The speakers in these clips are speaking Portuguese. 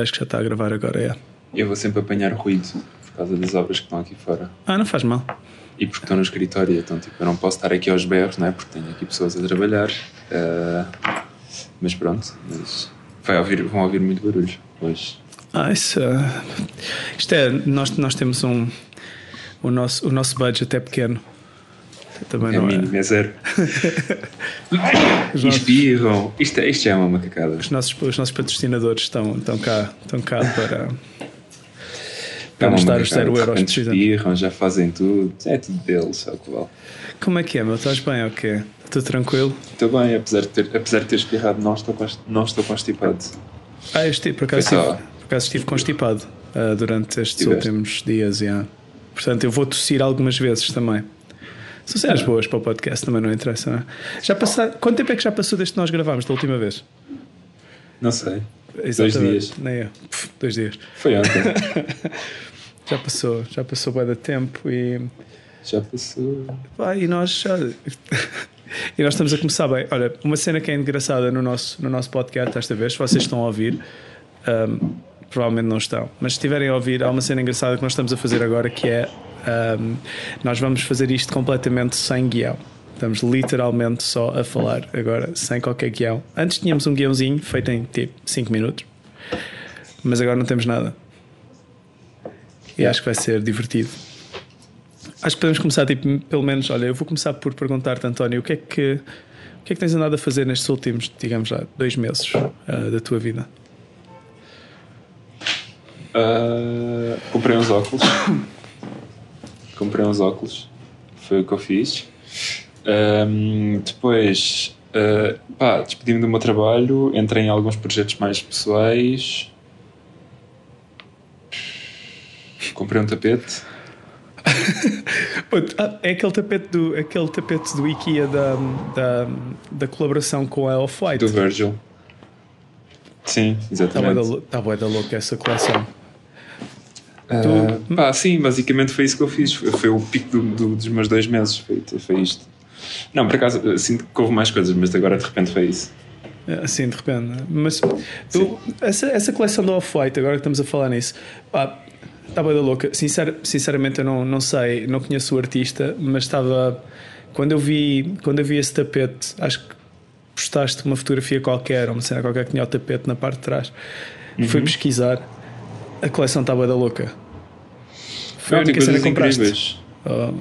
Acho que já está a gravar agora, é. Eu vou sempre apanhar ruído por causa das obras que estão aqui fora. Ah, não faz mal. E porque estou no escritório, então tipo, eu não posso estar aqui aos berros, não é? Porque tenho aqui pessoas a trabalhar. Uh, mas pronto, mas vai ouvir, vão ouvir muito barulho hoje. Ah, isso. Uh, isto é, nós, nós temos um. O nosso, o nosso budget é pequeno. Também é não mínimo, é, é zero. Espirram. Isto, é, isto é uma macacada. Os nossos, os nossos patrocinadores estão, estão, cá, estão cá para. Para nos dar os 0 euros de espirram, já fazem tudo. É tudo deles, é o que vale. Como é que é, meu? Estás bem ou quê? Estou tranquilo? Estou bem, apesar de ter, apesar de ter espirrado, não estou, não estou constipado. Ah, eu estive, por acaso, estive, por acaso estive constipado uh, durante estes últimos dias. Yeah. Portanto, eu vou tossir algumas vezes também. São cenas boas para o podcast, também não interessa. Não é? Já passar, quanto tempo é que já passou desde que nós gravámos da última vez? Não sei. Exatamente. Dois dias. Nem eu. Pff, dois dias. Foi ontem. já passou, já passou bem de tempo e. Já passou. Pá, e nós já. e nós estamos a começar bem. Olha, uma cena que é engraçada no nosso, no nosso podcast esta vez, se vocês estão a ouvir, um, provavelmente não estão, mas se estiverem a ouvir, há uma cena engraçada que nós estamos a fazer agora que é um, nós vamos fazer isto completamente sem guião. Estamos literalmente só a falar agora, sem qualquer guião. Antes tínhamos um guiãozinho feito em tipo 5 minutos, mas agora não temos nada. E acho que vai ser divertido. Acho que podemos começar, tipo, pelo menos, olha, eu vou começar por perguntar-te, António, o que é que, o que é que tens andado a fazer nestes últimos, digamos já, dois meses uh, da tua vida? Uh, comprei uns óculos. Comprei uns óculos, foi o que eu fiz. Um, depois, uh, pá, despedi-me do meu trabalho, entrei em alguns projetos mais pessoais. Comprei um tapete. Ah, é aquele tapete do, aquele tapete do IKEA da, da, da colaboração com a Off-White. Do Virgil. Sim, exatamente. Está bué da louca essa coleção. Uh, pá, sim, basicamente foi isso que eu fiz. Foi, foi o pico do, do, dos meus dois meses. Foi, foi isto. Não, por acaso, sinto que houve mais coisas, mas agora de repente foi isso. Assim, de repente. Mas tu, essa, essa coleção do Off-White, agora que estamos a falar nisso, pá, estava da louca. Sincer, sinceramente, eu não, não sei, não conheço o artista, mas estava. Quando eu vi, quando eu vi esse tapete, acho que postaste uma fotografia qualquer, ou uma cena qualquer que tinha o tapete na parte de trás. Uhum. Fui pesquisar a coleção estava da louca. Foi a única cena que compraste? Oh.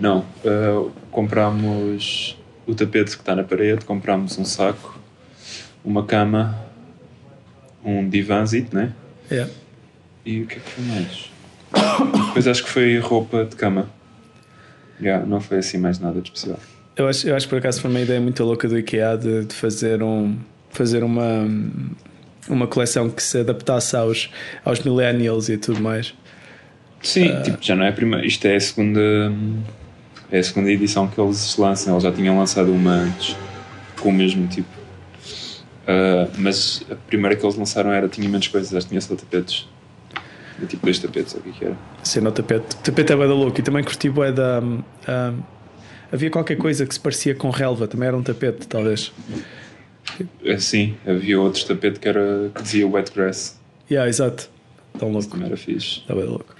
Não, uh, comprámos o tapete que está na parede, comprámos um saco, uma cama, um divãzito, né? É. E o que é que foi mais? Depois acho que foi roupa de cama. Yeah, não foi assim mais nada de especial. Eu acho, eu acho que por acaso foi uma ideia muito louca do IKEA de, de fazer um fazer uma uma coleção que se adaptasse aos, aos millennials e tudo mais. Sim, uh, tipo, já não é a primeira. Isto é a segunda. É a segunda edição que eles lançam. Eles já tinham lançado uma antes com o mesmo tipo. Uh, mas a primeira que eles lançaram era tinha menos coisas, acho que tinha só tapetes. Era tipo dois tapetes, o que, é que era? Sim, no tapete. O tapete é da louco e também curti bué da. Um, um, havia qualquer coisa que se parecia com relva, também era um tapete, talvez. Sim, havia outro tapete que, era, que dizia wet grass. Yeah, exato. Tão louco. Isso também era fixe. Estava louco.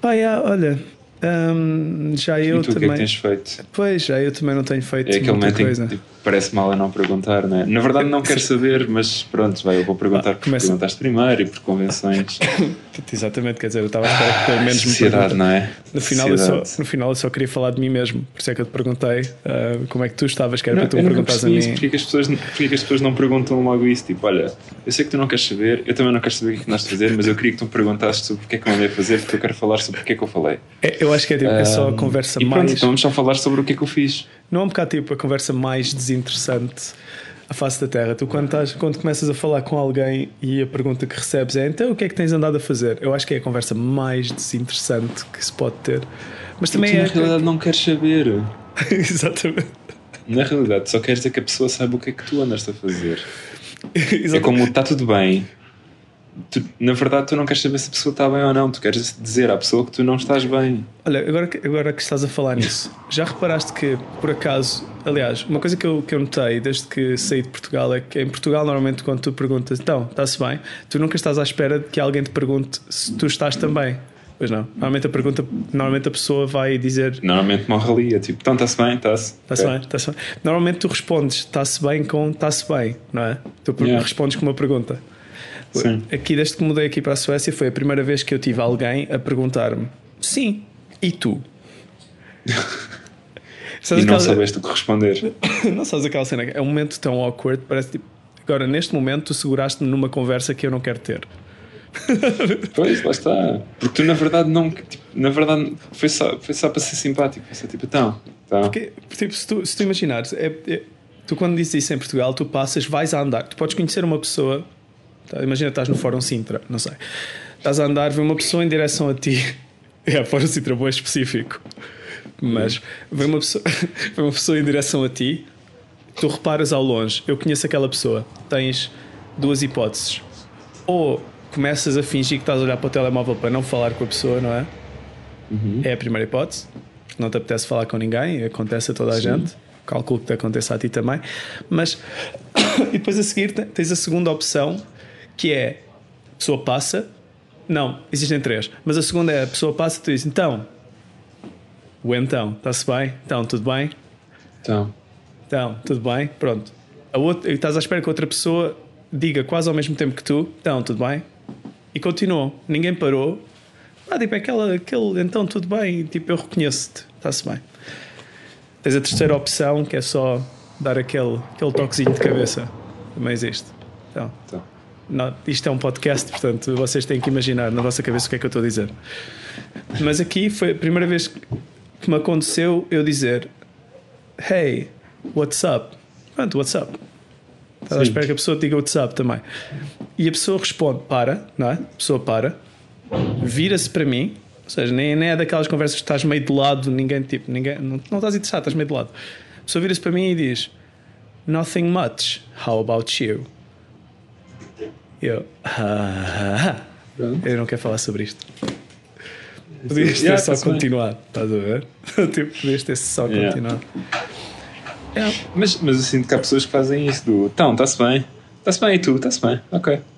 Pá, yeah, olha, um, já eu e tu, também. o que é que tens feito? Pois, já eu também não tenho feito é muita coisa. Tipo, parece mal a não perguntar, não é? Na verdade não quero saber, mas pronto, vai, eu vou perguntar ah, porque começa... perguntaste primeiro e por convenções. Exatamente, quer dizer, eu estava a esperar que pelo menos me não é? No final, eu só, no final eu só queria falar de mim mesmo, por isso é que eu te perguntei uh, como é que tu estavas, que era não, para tu me perguntares a mim. Porque é, que as pessoas, porque é que as pessoas não perguntam logo isso? Tipo, olha, eu sei que tu não queres saber, eu também não quero saber o que é que nós fazer, mas eu queria que tu me perguntasses sobre o que é que eu andei a fazer, porque eu quero falar sobre o que é que eu falei. É, eu acho que é, tipo, é só a conversa e mais. Pronto, então vamos só falar sobre o que é que eu fiz. Não é um bocado tipo a conversa mais desinteressante a face da Terra. Tu, quando, estás, quando começas a falar com alguém e a pergunta que recebes é então o que é que tens andado a fazer? Eu acho que é a conversa mais desinteressante que se pode ter. Mas também tu, é. Na realidade, não queres saber. Exatamente. Na realidade, só queres dizer que a pessoa saiba o que é que tu andas a fazer. é como está tudo bem, tu, na verdade, tu não queres saber se a pessoa está bem ou não, tu queres dizer à pessoa que tu não estás bem. Olha, agora, que- agora que estás a falar nisso, já reparaste que, por acaso, aliás, uma coisa que eu, que eu notei desde que saí de Portugal é que em Portugal, normalmente, quando tu perguntas, então, está-se bem, tu nunca estás à espera de que alguém te pergunte se tu estás também. Pois não. Normalmente a pergunta, normalmente a pessoa vai dizer Normalmente morre ali, é tipo, então está-se bem, está-se. Está-se Ok. bem, está-se bem. Normalmente tu respondes está-se bem com está-se bem, não é? Tu Yeah. respondes com uma pergunta. Sim. Aqui, desde que mudei aqui para a Suécia, foi a primeira vez que eu tive alguém a perguntar-me sim, e tu? E Sabes não soubeste o que responder. não sabes aquela cena? É um momento tão awkward, parece tipo. Agora, neste momento, tu seguraste-me numa conversa que eu não quero ter. Pois, lá está. Porque tu, na verdade, não. Tipo, na verdade, foi só, foi só para ser simpático. Foi só tipo, então. então. Porque, tipo, se tu, se tu imaginares, é- é- tu quando dizes isso em Portugal, tu passas, vais a andar, tu podes conhecer uma pessoa, tá, imagina estás no Fórum Sintra, não sei, estás a andar, vê uma pessoa em direção a ti, é, Fórum Sintra, bom específico, mas vê uma, pessoa, vê uma pessoa em direção a ti, tu reparas ao longe, eu conheço aquela pessoa, tens duas hipóteses, ou começas a fingir que estás a olhar para o telemóvel para não falar com a pessoa, não é? É a primeira hipótese, não te apetece falar com ninguém, acontece a toda a gente. Calculo que te aconteça a ti também. Mas, e depois a seguir te- tens a segunda opção, que é a pessoa passa. Não, existem três. Mas a segunda é a pessoa passa e tu dizes então. O então, está-se bem? Então, tudo bem? então. Então, tudo bem? Pronto. A outra, e estás à espera que outra pessoa diga quase ao mesmo tempo que tu, então, tudo bem? E continuou. Ninguém parou. Ah, tipo, aquela, aquele, então, tudo bem? Tipo, eu reconheço-te. Está-se bem. Tens a terceira opção, que é só dar aquele, aquele toquezinho de cabeça. Também existe. Então, então. Não, isto é um podcast, portanto, vocês têm que imaginar na vossa cabeça o que é que eu estou a dizer. Mas aqui foi a primeira vez que me aconteceu eu dizer Hey, what's up? Pronto, what's up? À espera que a pessoa diga what's up também. E a pessoa responde, para, não é? A pessoa para, vira-se para mim, ou seja, nem, nem é daquelas conversas que estás meio de lado, ninguém, tipo, ninguém, não, não estás interessado, estás meio de lado. A pessoa vira-se para mim e diz Nothing much, how about you? E eu, ah, eu não quero falar sobre isto. Podias ter Yeah, só tá-se bem. continuado, estás a ver? tipo, podias ter só Yeah. continuado. Yeah. Mas, mas eu sinto que há pessoas que fazem isso do então, está-se bem. Está-se bem e tu, está-se bem. Ok.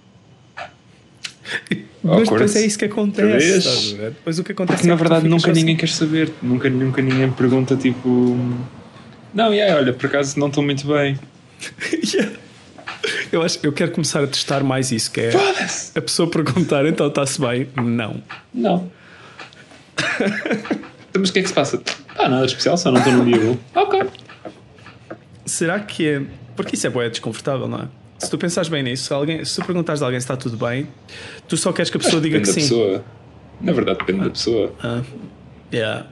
Mas depois é isso que acontece. Estás a ver? Depois o que acontece Porque na é tu verdade nunca só ninguém quer saber. Nunca, nunca ninguém pergunta tipo. Não, yeah, olha, por acaso não estou muito bem. assim. Yeah. Eu, acho, eu quero começar a testar mais isso, que é Foda-se! a pessoa perguntar, então está-se bem? Não. Não. Mas o que é que se passa? Ah, nada especial, só não estou num dia bom. Ok. Será que é. Porque isso é boé desconfortável, não é? Se tu pensares bem nisso, se, alguém, se tu perguntares a alguém se está tudo bem, tu só queres que a pessoa diga que depende sim. da pessoa. Na verdade, depende da pessoa. Ah, yeah.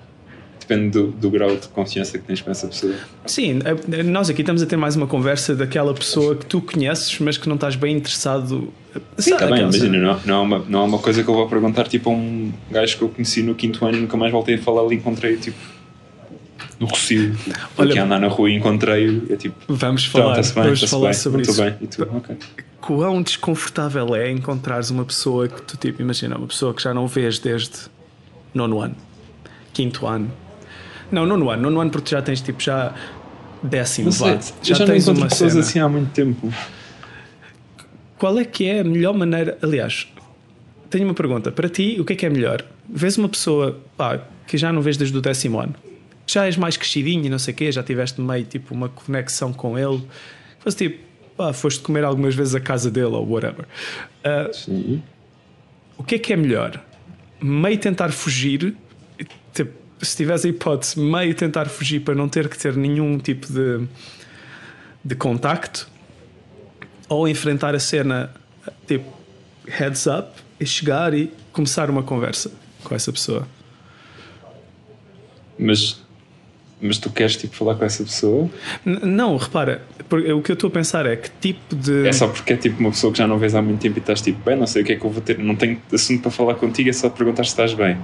Depende do, do grau de confiança que tens com essa pessoa. Sim, eh, nós aqui estamos a ter mais uma conversa daquela pessoa que tu conheces, mas que não estás bem interessado. Sim, está bem, imagina, não, não, é uma, não é uma coisa que eu vou perguntar tipo a um gajo que eu conheci no quinto ano e nunca mais voltei a falar ali, encontrei tipo no Rocio, Olha- aqui a andar na rua e encontrei é tipo, Vamos falar, bem, vamos falar bem, sobre isso. bem, e tu. Quão desconfortável é encontrares uma pessoa que tu, tipo, imagina, uma pessoa que já não vês desde nono ano, quinto ano. Não, nono ano, nono ano porque já tens tipo já décimo, sei, já não tens uma pessoas cena. assim há muito tempo. Qual é que é a melhor maneira? Aliás, tenho uma pergunta. Para ti, o que é que é melhor? Vês uma pessoa pá, que já não vês desde o décimo ano, já és mais crescidinho e não sei o quê, já tiveste meio tipo uma conexão com ele, foste tipo, pá, foste comer algumas vezes a casa dele ou whatever. Ah, Sim. o que é que é melhor? Meio tentar fugir, tipo, se tiveres a hipótese, meio tentar fugir para não ter que ter nenhum tipo de, de contacto, ou enfrentar a cena tipo heads up e chegar e começar uma conversa com essa pessoa. Mas, mas tu queres tipo falar com essa pessoa? N- não, repara, porque o que eu estou a pensar é que tipo de. É só porque é tipo uma pessoa que já não vês há muito tempo e estás tipo, bem, não sei o que é que eu vou ter, não tenho assunto para falar contigo, é só perguntar se estás bem.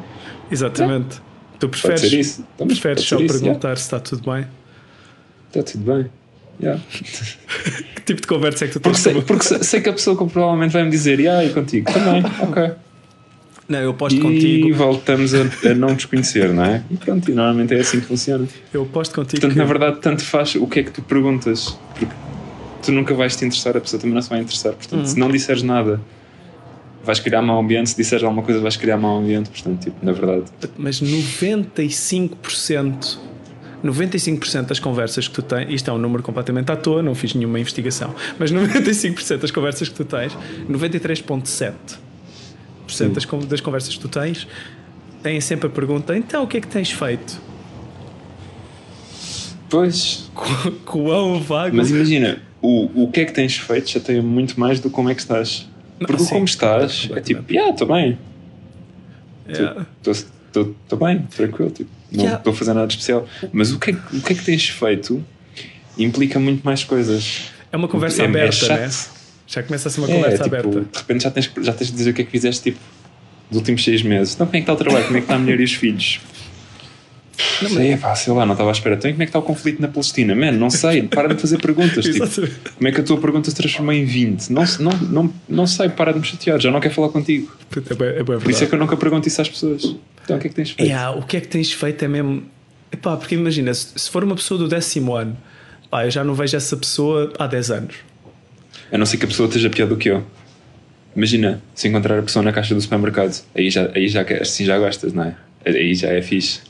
Exatamente. Tu Pode preferes, ser isso. Então, preferes pode só isso, perguntar se está tudo bem. Está tudo bem. Yeah. que tipo de conversa é que tu Porque, tens? sei, com- porque sei, sei que a pessoa que provavelmente vai me dizer, e aí contigo também, ok. Não, eu aposto E contigo. voltamos a, a não nos conhecer, não é? E pronto, e normalmente é assim que funciona. Eu aposto contigo. Portanto, que- na verdade, tanto faz o que é que tu perguntas, porque tu nunca vais te interessar, a pessoa também não se vai interessar. Portanto, Uhum. se não disseres nada, vais criar mau ambiente, se disseres alguma coisa, vais criar mau ambiente. Portanto, tipo, na verdade, Mas 95%, 95% das conversas que tu tens, isto é um número completamente à toa, não fiz nenhuma investigação, mas 95% das conversas que tu tens, 93,7% das, das conversas que tu tens, têm sempre a pergunta: então o que é que tens feito? pois. Qu- Quão vago. Mas imagina, o, o que é que tens feito chateia muito mais do como é que estás. Porque sim. como estás é tipo, yeah, estou bem, Yeah. estou bem, tranquilo, tipo, não Yeah. estou a fazer nada de especial. Mas o que, é, que- o que é que tens feito implica muito mais coisas. É uma conversa É- é aberta, chato. né? Já começa a ser uma É, conversa tipo, aberta. de repente já tens, já tens de dizer o que é que fizeste tipo, nos últimos seis meses. Então, como é que está o trabalho? Como é que está a mulher e os filhos? Não, sei, pá, sei lá, não estava à espera. Então, como é que está o conflito na Palestina? Mano, não sei, para de fazer perguntas. tipo, como é que a tua pergunta se transformou em 20? Não, não, não, não sei, para de me chatear, já não quero falar contigo. É bem, é bem Por isso é que eu nunca pergunto isso às pessoas. Então, o que é que tens feito? Yeah, o que é que tens feito é mesmo. Epá, porque imagina, se, for uma pessoa do décimo ano, pá, eu já não vejo essa pessoa há 10 anos. A não ser que a pessoa esteja pior do que eu. Imagina, se encontrar a pessoa na caixa do supermercado, aí já, aí já, assim já gostas, não é? Aí já é fixe.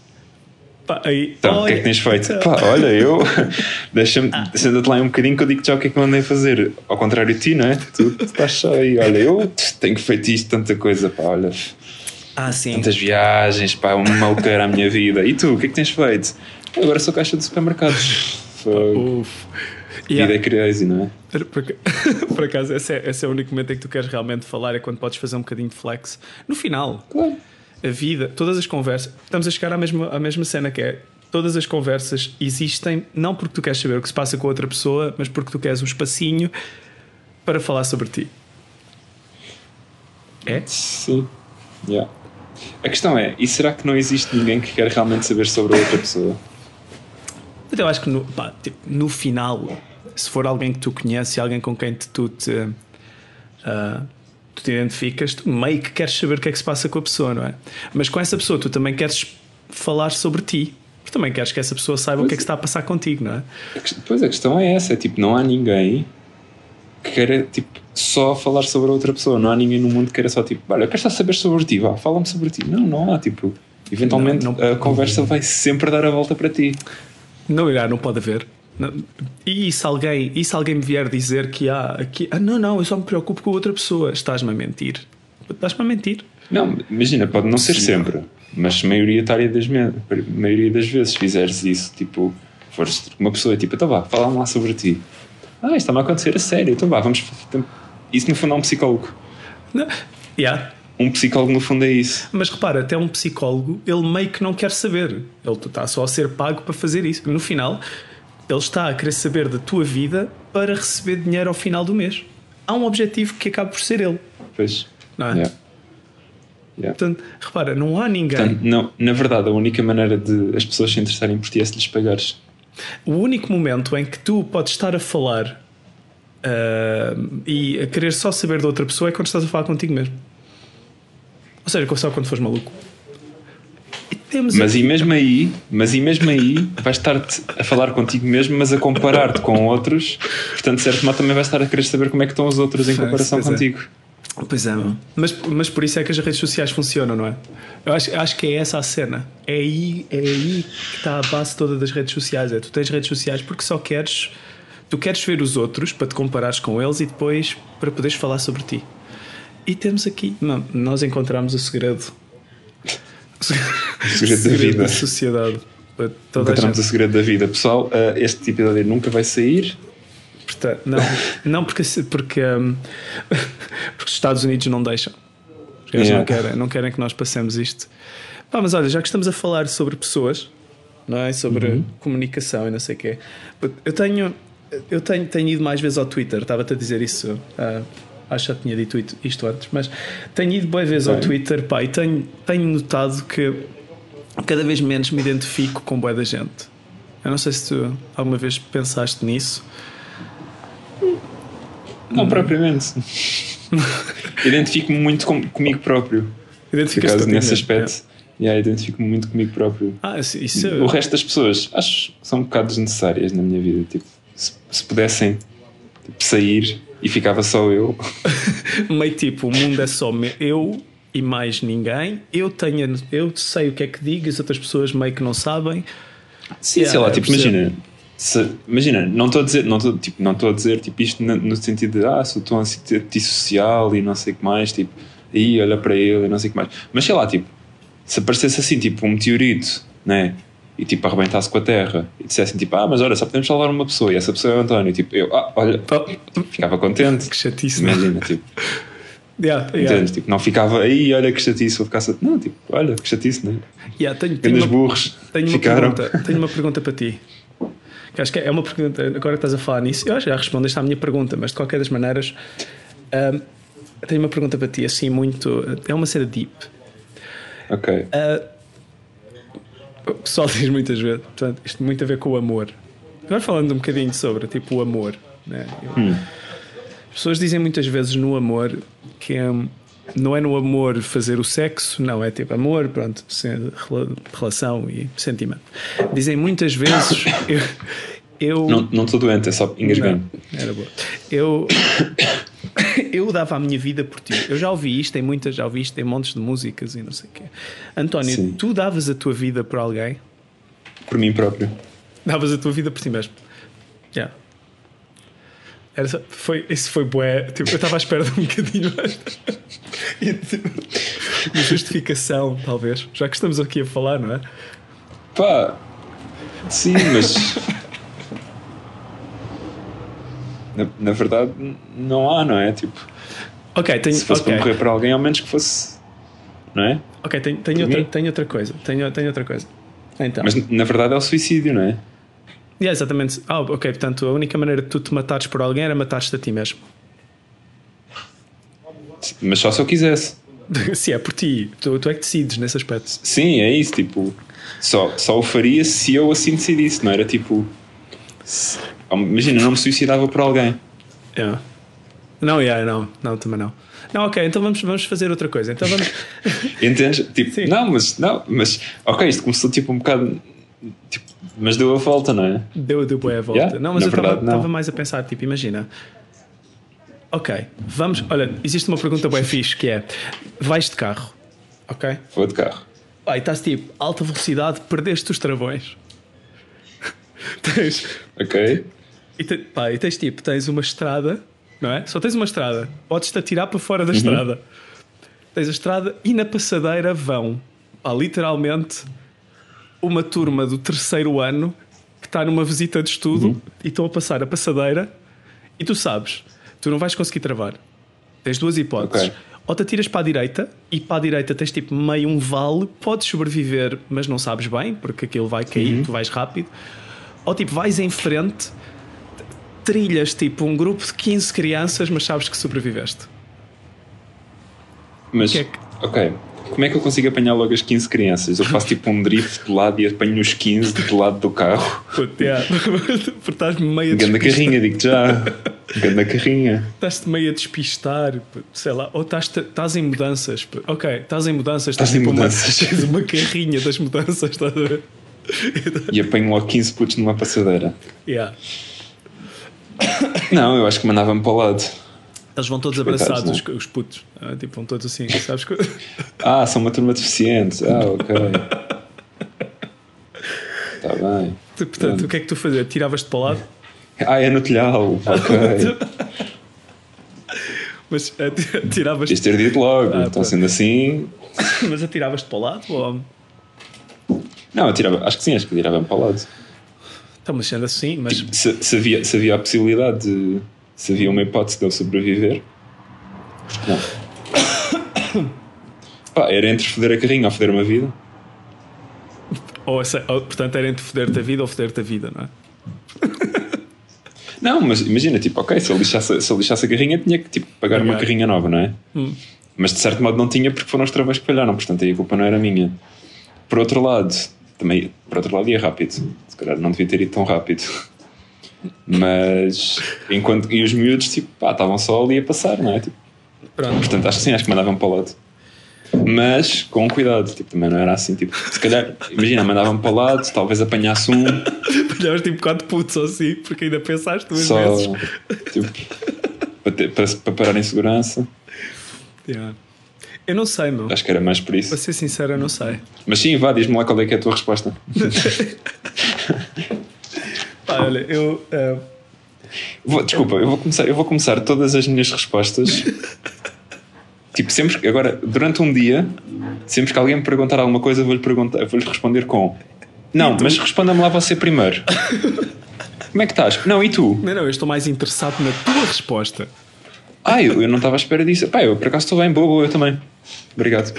Pá, aí, Então, o que é que tens feito? Pá, olha, eu. Deixa-me. Senta-te lá um bocadinho que eu digo já o que é que eu andei a fazer. Ao contrário de ti, não é? Tu, tu estás só aí. Olha, eu tenho feito isto, tanta coisa, pá, olha. Ah, sim. Tantas viagens, pá, um maluqueiro à minha vida. E tu, o que é que tens feito? "Eu Agora sou caixa de supermercados. Fogo. Uf. Vida Yeah. é crazy, não é? Por acaso, esse é, esse é o único momento em que tu queres realmente falar, é quando podes fazer um bocadinho de flex. No final, Claro. A vida, todas as conversas, estamos a chegar à mesma, à mesma cena que é. Todas as conversas existem não porque tu queres saber o que se passa com outra pessoa, mas porque tu queres um espacinho para falar sobre ti. É? Sim. Yeah. A questão é, e será que não existe ninguém que quer realmente saber sobre a outra pessoa? Mas eu acho que no, pá, tipo, no final, se for alguém que tu conheces alguém com quem tu te, ah, tu te identificas, tu meio que queres saber o que é que se passa com a pessoa, não é? Mas com essa pessoa tu também queres falar sobre ti. Porque também queres que essa pessoa saiba o que é que se está a passar contigo, não é? Pois a questão é essa, é tipo, não há ninguém que queira tipo, só falar sobre a outra pessoa, não há ninguém no mundo que queira só tipo, olha, eu quero só saber sobre ti, vá, fala-me sobre ti. Não, não há, tipo, eventualmente Não, não- a conversa vai sempre dar a volta para ti. Não, já, não pode haver. E se alguém, e se alguém me vier dizer que há aqui, ah, não, não, eu só me preocupo com outra pessoa, estás-me a mentir. Estás-me a mentir. Não, imagina, pode não ser Sim. sempre, mas maioritariamente das, maioria das vezes fizeres isso, tipo, fores uma pessoa tipo, então vá, fala-me lá sobre ti. Ah, isto está-me a acontecer a sério, então vá, vamos. Isso no fundo é um psicólogo. Não. Yeah. Um psicólogo no fundo é isso. Mas repara, até um psicólogo, ele meio que não quer saber. Ele está só a ser pago para fazer isso. No final, ele está a querer saber da tua vida para receber dinheiro ao final do mês. Há um objetivo que acaba por ser ele. Pois. Não é? Yeah. Yeah. Portanto, repara, não há ninguém. Portanto, não, na verdade, a única maneira de as pessoas se interessarem por ti é se lhes pagares. O único momento em que tu podes estar a falar ah, e a querer só saber da outra pessoa é quando estás a falar contigo mesmo. Ou seja, só quando fores maluco. Temos Mas aqui- e mesmo aí, mas e mesmo aí, vais estar-te a falar contigo mesmo, mas a comparar-te com outros. Portanto, de certo modo, também vais estar a querer saber como é que estão os outros em comparação pois é. contigo. Pois é, mas, mas por isso é que as redes sociais funcionam, não é? Eu acho, acho que é essa a cena. É aí, é aí que está a base toda das redes sociais. É tu tens redes sociais porque só queres. Tu queres ver os outros para te comparares com eles e depois para poderes falar sobre ti. E temos aqui. Não, nós encontramos o segredo. O segredo da vida. sociedade. Para toda a Encontramos o segredo da vida. Pessoal, eh, este tipo de episódio nunca vai sair. Portanto, não, não porque, porque, hum, porque os Estados Unidos não deixam. Eles Yeah. não, querem, não querem que nós passemos isto. Pá, mas olha, já que estamos a falar sobre pessoas, não é? Sobre Uhum. comunicação e não sei o quê, eu tenho, eu tenho, tenho ido mais vezes ao Twitter, estava-te a dizer isso. ah, acho que já tinha dito isto- antes, mas tenho ido boas vezes ao. Twitter pá, e tenho, tenho notado que cada vez menos me identifico com boa da gente. Eu não sei se tu alguma vez pensaste nisso. Não propriamente. Identifico-me muito com, comigo próprio. Identificas-te nesse mesmo, aspecto. Yeah, Identifico-me muito comigo próprio. Ah, isso, isso O resto das pessoas acho que são um bocado desnecessárias na minha vida. Tipo, se, se pudessem tipo, sair e ficava só eu. meio tipo, o mundo é só me- eu e mais ninguém. Eu tenho, eu sei o que é que digo e as outras pessoas meio que não sabem. Sim, Yeah, sei lá, tipo, imagina. se- imagina, não estou a dizer, não estou tipo, não estou a dizer tipo, isto no, no sentido de ah, sou tão anti- antissocial e não sei o que mais, tipo, aí olha para ele e não sei o que mais. Mas sei lá, tipo, se aparecesse assim, tipo, um meteorito, né? E tipo, arrebentasse com a Terra e dissessem tipo, ah, mas olha, só podemos salvar uma pessoa e essa pessoa é o António. Tipo, eu, ah, olha, ficava contente. Que chatice, não é? Imagina, tipo, Yeah, yeah. entendes? Tipo, não ficava aí, olha que chatice, vou ficar só. Não, tipo, olha que chatice, né? Yeah, tenho, tenho, uma, burros tenho, uma ficaram. pergunta, tenho uma pergunta para ti. Que acho que é uma pergunta. Agora que estás a falar nisso, eu já respondeste à minha pergunta, mas de qualquer das maneiras, ahm, tenho uma pergunta para ti, assim, muito. É uma cena deep. Ok. Ah, o pessoal diz muitas vezes, portanto, isto tem muito a ver com o amor. Agora falando um bocadinho sobre tipo o amor, né? Eu- Hum. As pessoas dizem muitas vezes no amor que hum, não é no amor fazer o sexo, não, é tipo amor, pronto, relação e sentimento. Dizem muitas vezes eu, eu Não não estou doente, é só engasguei-me. não, era boa. Eu, eu dava a minha vida por ti. Eu já ouvi isto em muitas, já ouvi isto em montes de músicas e não sei o quê. António, Sim. tu davas a tua vida por alguém? Por mim próprio. Davas a tua vida por ti mesmo? Yeah. Era só- foi, isso foi bué. Tipo, eu estava à espera de um bocadinho mais. E, tipo, de justificação, talvez. Já que estamos aqui a falar, não é? Pá, sim, mas. na, na verdade, não há, não é? Tipo, Ok, tenho, se fosse ok. para morrer para alguém, ao menos que fosse. Não é? Ok, tenho, tenho, outra, tenho outra coisa. Tenho, tenho outra coisa. Então. Mas na verdade é o suicídio, não é? Yeah, exatamente. Ah, ok, portanto, a única maneira de tu te matares por alguém era matares-te a ti mesmo. Mas só se eu quisesse. Se é por ti, tu, tu é que decides nesse aspecto. Sim, é isso. Tipo, só, só o faria se eu assim decidisse, não era tipo. se- imagina, não me suicidava por alguém. Yeah. Não, yeah, não, não, também não. Não, ok, então vamos, vamos fazer outra coisa. Então vamos. Entendes? Tipo, Sim. não, mas, não, mas, ok, isto começou tipo um bocado, tipo, mas deu a volta, não é? Deu, deu boa a volta. Yeah, não, mas na eu estava mais a pensar, tipo, imagina. Ok, vamos. Olha, existe uma pergunta bem fixe que é: vais de carro, ok? Vou de carro. Aí estás tipo, alta velocidade, perdeste os travões. tens, Ok? e, te, pá, e tens tipo, tens uma estrada, não é? Só tens uma estrada, podes-te atirar para fora da Uhum. estrada. Tens a estrada e na passadeira vão, pá, literalmente, uma turma do terceiro ano que está numa visita de estudo Uhum. e estão a passar a passadeira e tu sabes, tu não vais conseguir travar. Tens duas hipóteses. Ok. Ou te atiras para a direita e para a direita tens tipo meio um vale, podes sobreviver, mas não sabes bem, porque aquilo vai cair, tu vais rápido. Ou tipo, vais em frente, trilhas tipo um grupo de 15 crianças, mas sabes que sobreviveste. Mas, Que é que- ok, como é que eu consigo apanhar logo as 15 crianças? Eu faço tipo um drift de lado e apanho os 15 de lado do carro. Puto, yeah. Porque estás meio a Ganda carrinha, digo já. Ganda carrinha. Estás-te meio a despistar, sei lá, ou estás, estás em mudanças. Ok, estás em mudanças, Estás em tipo uma- mudanças. tens uma carrinha das mudanças, estás a ver? E apanho logo 15 putos numa passadeira. Yeah. Não, eu acho que mandava-me para o lado. Eles vão todos Coitados, abraçados, não? os, os putos. Ah, tipo, vão todos assim, sabes? que- Ah, são uma turma deficiente. Ah, ok. Está bem. Portanto, o que é que tu fazia? Tiravas-te para o lado? Ah, é no telhado. Ok. Mas ti- tiravas Devias ter dito logo. Ah, então, sendo assim. mas atiravas-te para o lado? Ou... Não, eu tirava. Acho que sim, acho que tirava-me para o lado. Então, mas sendo assim, mas Se, se havia, se havia a possibilidade de. Se havia uma hipótese de eu sobreviver. Não. Pá, era entre foder a carrinha ou foder uma vida. ou, se- ou, portanto era entre foder-te a vida ou foder-te a vida, não é? Não, mas imagina, tipo, ok, se eu lixasse, se eu lixasse a carrinha, tinha que tipo, pagar uma Pagar. carrinha nova, não é? Mas de certo modo não tinha porque foram os travões que falharam, portanto aí a culpa não era minha. Por outro lado, também, por outro lado, ia rápido. Se calhar não devia ter ido tão rápido. Mas, enquanto. E os miúdos, tipo, pá, estavam só ali a passar, não é? Tipo, Pronto. portanto, acho que sim, acho que mandavam para o lado. Mas com cuidado, tipo, também não era assim, tipo, se calhar, imagina, mandavam para o lado, talvez apanhasse um, Olhavas tipo quatro putos ou assim, porque ainda pensaste duas só, vezes. tipo, para, ter- para, para parar em segurança. Yeah. Eu não sei, meu. Acho que era mais por Para isso. ser sincero, eu não sei. Mas sim, vá, diz-me lá qual é que é a tua resposta. Pá, olha, eu. ah, Vou- desculpa, eu vou, começar, eu vou começar todas as minhas respostas. tipo, sempre que- agora, durante um dia, sempre que alguém me perguntar alguma coisa, vou-lhe perguntar, vou-lhe responder com Não, mas responda-me lá você primeiro. Como é que estás? Não, e tu? não, não, eu estou mais interessado na tua resposta. Ah, eu, eu não estava à espera disso. Pá, eu por acaso estou bem, boa, boa, eu também. Obrigado.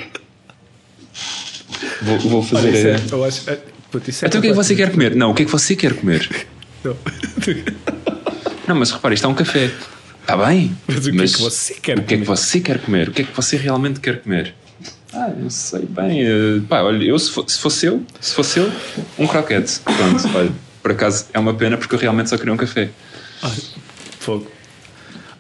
Vou, vou Olha, fazer. eh, é, eu acho. é, puto, é Então o que é que você quer comer? Não, o que é que você quer comer? completamente- Não, mas repare, isto é um café. Está bem. Mas o que é que você quer O que é que comer? você quer comer? O que é que você realmente quer comer? Ah, não sei bem. eh, pá, olha, eu se, se fosse eu, se fosse eu, um croquete. Pronto, olha. Por acaso é uma pena porque eu realmente só queria um café. Ai, fogo.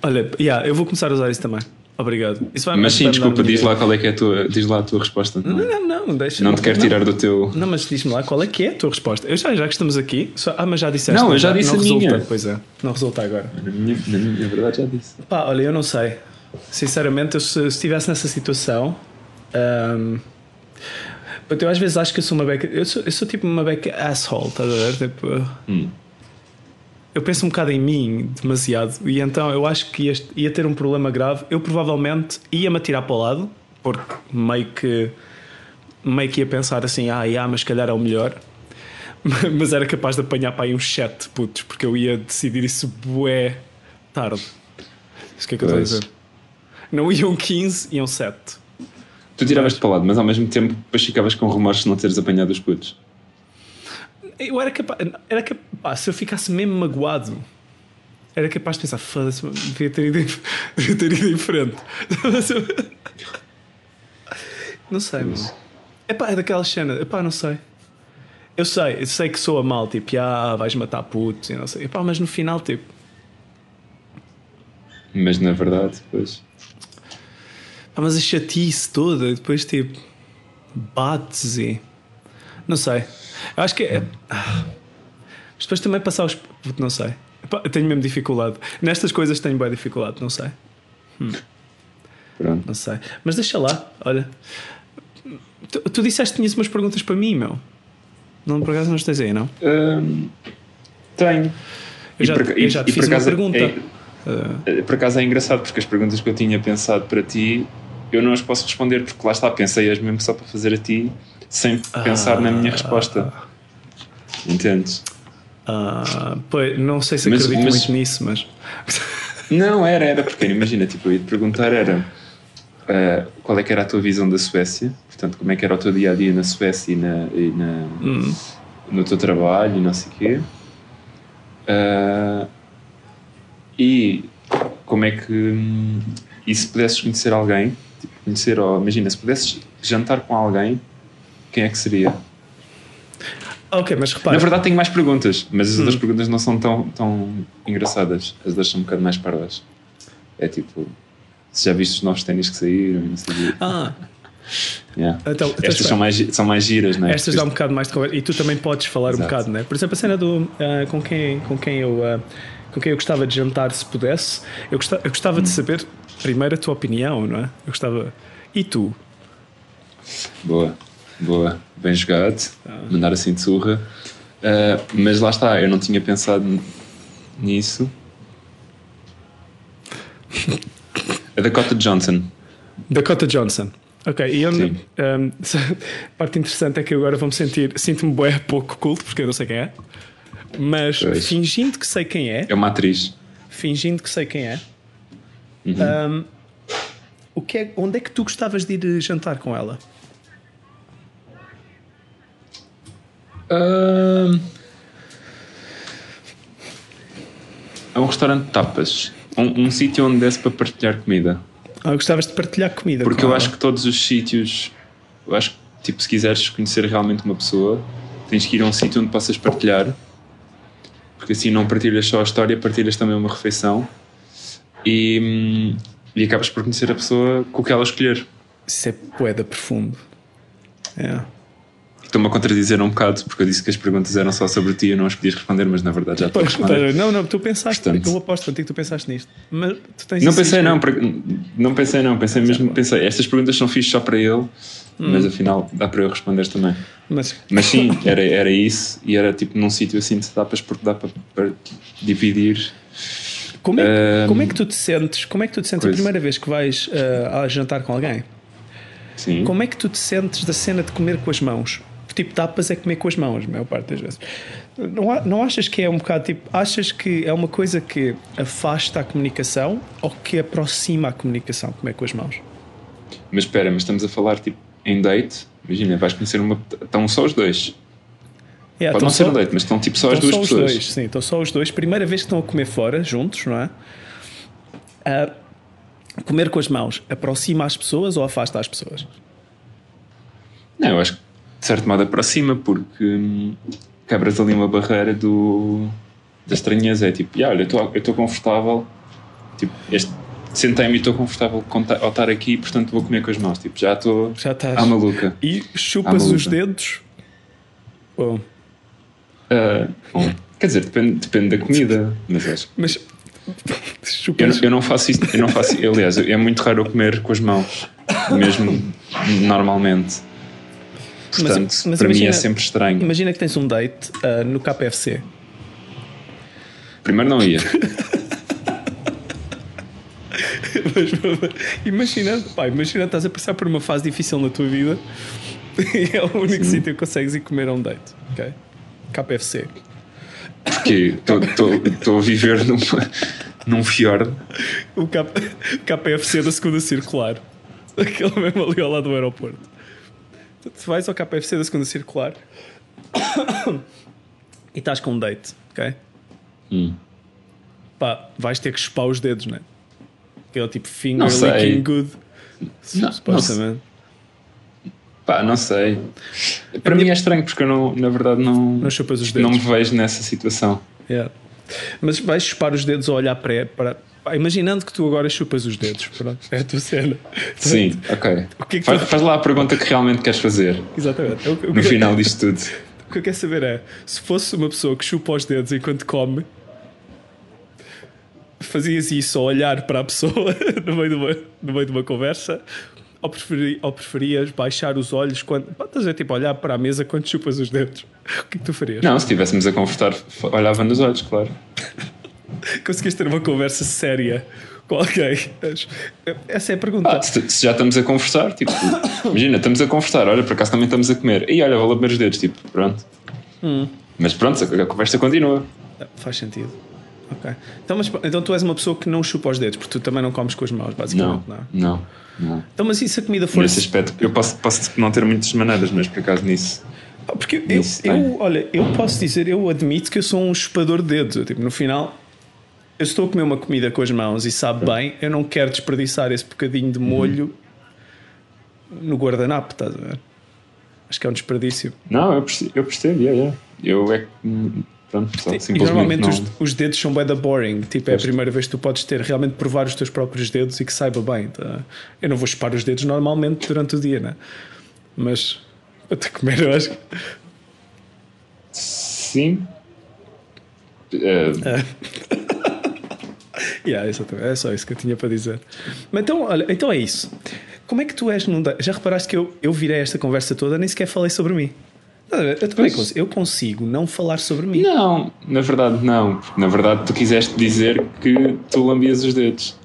Olha, yeah, eu vou começar a usar isso também. Obrigado. Mas sim, desculpa, diz lá qual é que é a tua, diz lá a tua resposta. Não, não, não, deixa. Não te quero tirar do teu. Não, mas diz-me lá qual é que é a tua resposta. Eu já, já que estamos aqui. Só, ah, mas já disseste. Não, eu já disse não a resulta. minha. Pois é, não resulta agora. Na minha, na minha verdade já disse. Pá, olha, eu não sei. Sinceramente, eu, se se estivesse nessa situação. puto, eu às vezes acho que eu sou uma beca. Eu sou, eu sou tipo uma beca asshole, estás a ver? Tipo, Hum. Eu penso um bocado em mim demasiado e então eu acho que ia, ia ter um problema grave. Eu provavelmente ia-me atirar para o lado, porque meio que meio que ia pensar assim, ah, yeah, mas se calhar é o melhor. Mas era capaz de apanhar para aí uns 7 putos, porque eu ia decidir isso bué tarde. Isso que é que eu estou a dizer? Não iam 15, iam 7. Tu tiravas-te para o lado, mas ao mesmo tempo depois ficavas com rumores de não teres apanhado os putos. Eu era capaz, era capaz, se eu ficasse mesmo magoado, era capaz de pensar, foda-se, devia ter ido, em- devia ter ido em frente. Mas Não sei, mano. Epá, é daquelas cenas, epá, não sei. Eu sei, eu sei que sou a mal, tipo, ah, vais matar putos e não sei. Epá, mas no final, tipo, Mas na verdade, depois. ah, mas a chatice toda, depois, tipo, bates e. Não sei. Eu acho que é. ah. Mas depois também passar os. Não sei. Eu tenho mesmo dificuldade. Nestas coisas tenho boa dificuldade, não sei. Pronto. Não sei. Mas deixa lá, olha. Tu, tu disseste que tinhas umas perguntas para mim, meu. Não, por acaso não estás aí, não? Hum, tenho. Eu já, por- eu já te e fiz uma é- pergunta. é- por acaso é engraçado porque as perguntas que eu tinha pensado para ti eu não as posso responder porque lá está, pensei-as mesmo só para fazer a ti sem pensar na minha resposta. Entendes? Ah, pois, não sei se Mas- acredito mas- muito nisso, mas. Não, era, era, porque imagina, tipo, eu ia te perguntar era ah, qual é que era a tua visão da Suécia, portanto, como é que era o teu dia a dia na Suécia e, na, e na- Hum. no teu trabalho e não sei o quê. Ah, e como é que. hum, E se pudesses conhecer alguém, tipo, conhecer, ou imagina, se pudesses jantar com alguém, quem é que seria? Ok, mas repara. Na verdade, tenho mais perguntas, mas Hum. as outras perguntas não são tão, tão engraçadas. As outras são um bocado mais parvas. É tipo, se já viste os novos ténis que saíram e não sei o. Ah, Yeah. então, então Estas são mais, são mais giras, não é? Estas dá um bocado mais de conversa. E tu também podes falar um Exato. bocado, né? Por exemplo, a cena do. ah, com, quem, com, quem eu, ah, com quem eu gostava de jantar se pudesse, eu gostava, eu gostava Hum. de saber primeiro a tua opinião, não é? Eu gostava. E tu? Boa, boa. Bem jogado. Mandar assim de surra. Ah, mas lá está, eu não tinha pensado nisso. A Dakota Johnson. Dakota Johnson. Ok, e Sim. um, a parte interessante é que eu agora vou-me sentir, sinto-me bué pouco culto, porque eu não sei quem é, mas Pois. fingindo que sei quem é, É uma atriz. fingindo que sei quem é, Uhum. um, o que é, onde é que tu gostavas de ir jantar com ela? Ah, É um restaurante de tapas. Um, um sítio onde desse para partilhar comida. Ah, gostavas de partilhar comida Porque com eu ela. acho que todos os sítios, eu acho que tipo, se quiseres conhecer realmente uma pessoa, tens que ir a um sítio onde possas partilhar, porque assim não partilhas só a história, partilhas também uma refeição e, e acabas por conhecer a pessoa com o que ela escolher. Isso é poeda profundo. É. Estou-me a contradizer um bocado, porque eu disse que as perguntas eram só sobre ti e não as podias responder, mas na verdade já estou a responder. não, não, tu pensaste, Portanto- eu aposto contigo que tu pensaste nisto. Mas tu tens Não pensei, não, não pensei, não, pensei mesmo, pensei, estas perguntas são fixas só para ele, mas afinal dá para eu responder também. Mas, Mas sim, era, era isso, e era tipo num sítio assim de tapas, porque dá para, para dividir. como é, que- Ahm, como é que tu te sentes? Como é que tu te sentes a coisa. primeira vez que vais ah, a jantar com alguém? Sim. Como é que tu te sentes da cena de comer com as mãos? Tipo, tapas é comer com as mãos, a maior parte das vezes. Não, não achas que é um bocado tipo. Achas que é uma coisa que afasta a comunicação ou que aproxima a comunicação, comer com as mãos? Mas espera, mas estamos a falar tipo em date. Imagina, vais conhecer uma. Estão só os dois. Yeah, Pode não ser só- um date, mas estão tipo só as duas só os pessoas. dois, sim, estão só os dois. Primeira vez que estão a comer fora, juntos, não é? Ah, comer com as mãos aproxima as pessoas ou afasta as pessoas? Não, eu acho que de certo modo aproxima, porque hum, quebras ali uma barreira do, da estranheza. É tipo, "Ya, olha, eu estou confortável, tipo, este, sentei-me e estou confortável ao estar aqui, portanto vou comer com as mãos. Tipo, já estou Já estás. à maluca. E chupas maluca. os dedos? Bom, Ah, bom, quer dizer, depende, depende da comida, mas acho mas. Eu, chupas. eu não faço isso, eu não faço, aliás, é muito raro eu comer com as mãos, mesmo normalmente. Portanto, mas para mim imagina- é sempre estranho. Imagina que tens um date ah, no KPFC. Primeiro não ia. Mas, imagina, pá, imagina estás a passar por uma fase difícil na tua vida e é o único sítio que consegues ir comer a um date. Ok? KPFC. Porque estou a viver numa, num fiord. O K- KPFC da segunda circular. Aquele mesmo ali ao lado do aeroporto. Tu vais ao KPFC da segunda circular e estás com um date, ok? Hum. Pá, vais ter que chupar os dedos, né? Aquele tipo finger Não licking good. Não, supostamente. Pá, não sei. Para mim é estranho porque eu não, na verdade não, Não chupas os não dedos. me vejo nessa situação. Yeah. Mas vais chupar os dedos a olhar para. para pá, imaginando que tu agora chupas os dedos. Pronto, é a tua cena. Sim, ok. O que é que faz, tu- faz lá a pergunta que realmente queres fazer Exatamente. O, o no que- final disto tudo. O que eu quero saber é: se fosse uma pessoa que chupa os dedos enquanto come, fazias isso a olhar para a pessoa no meio de uma, no meio de uma conversa? Ou, preferi, ou preferias baixar os olhos quando. Estás a tipo, olhar para a mesa quando chupas os dedos? O que é que tu farias? Não, se estivéssemos a confortar, olhava nos olhos, claro. Conseguias ter uma conversa séria com alguém? Essa é a pergunta. Ah, se, se já estamos a conversar, tipo, imagina, estamos a conversar, olha, por acaso também estamos a comer. E olha, vou lamber os dedos, tipo, pronto. Hum. Mas pronto, a, a conversa continua. Ah, Faz sentido. Ok. Então, mas, então tu és uma pessoa que não chupa os dedos, porque tu também não comes com as mãos, Não, basicamente. Não. é? não, não. Então, mas e se a comida for. Nesse aspecto, eu posso, posso não ter muitas maneiras, mas por acaso nisso. Ah, Porque eu, eu, tem. olha, eu posso dizer, eu admito que eu sou um chupador de dedos. Eu, tipo, no final, eu estou a comer uma comida com as mãos e sabe bem, eu não quero desperdiçar esse bocadinho de molho no guardanapo, estás a ver? Acho que é um desperdício. Não, eu percebo, eu percebo, yeah, yeah. Eu é que. hum, Pronto, só E normalmente não. os, os dedos são bem da boring. Tipo, é a primeira vez que tu podes ter realmente provar os teus próprios dedos e que saiba bem. tá? Eu não vou chupar os dedos normalmente durante o dia, né? Mas te comer, eu acho que. Sim. Eh, Yeah, exatamente. É só isso que eu tinha para dizer. Mas então, olha, então é isso. Como é que tu és num date? Já reparaste que eu, eu virei esta conversa toda, nem sequer falei sobre mim. Eu também Pois. consigo, eu consigo não falar sobre mim. Não, na verdade não. Na verdade tu quiseste dizer que tu lambias os dedos.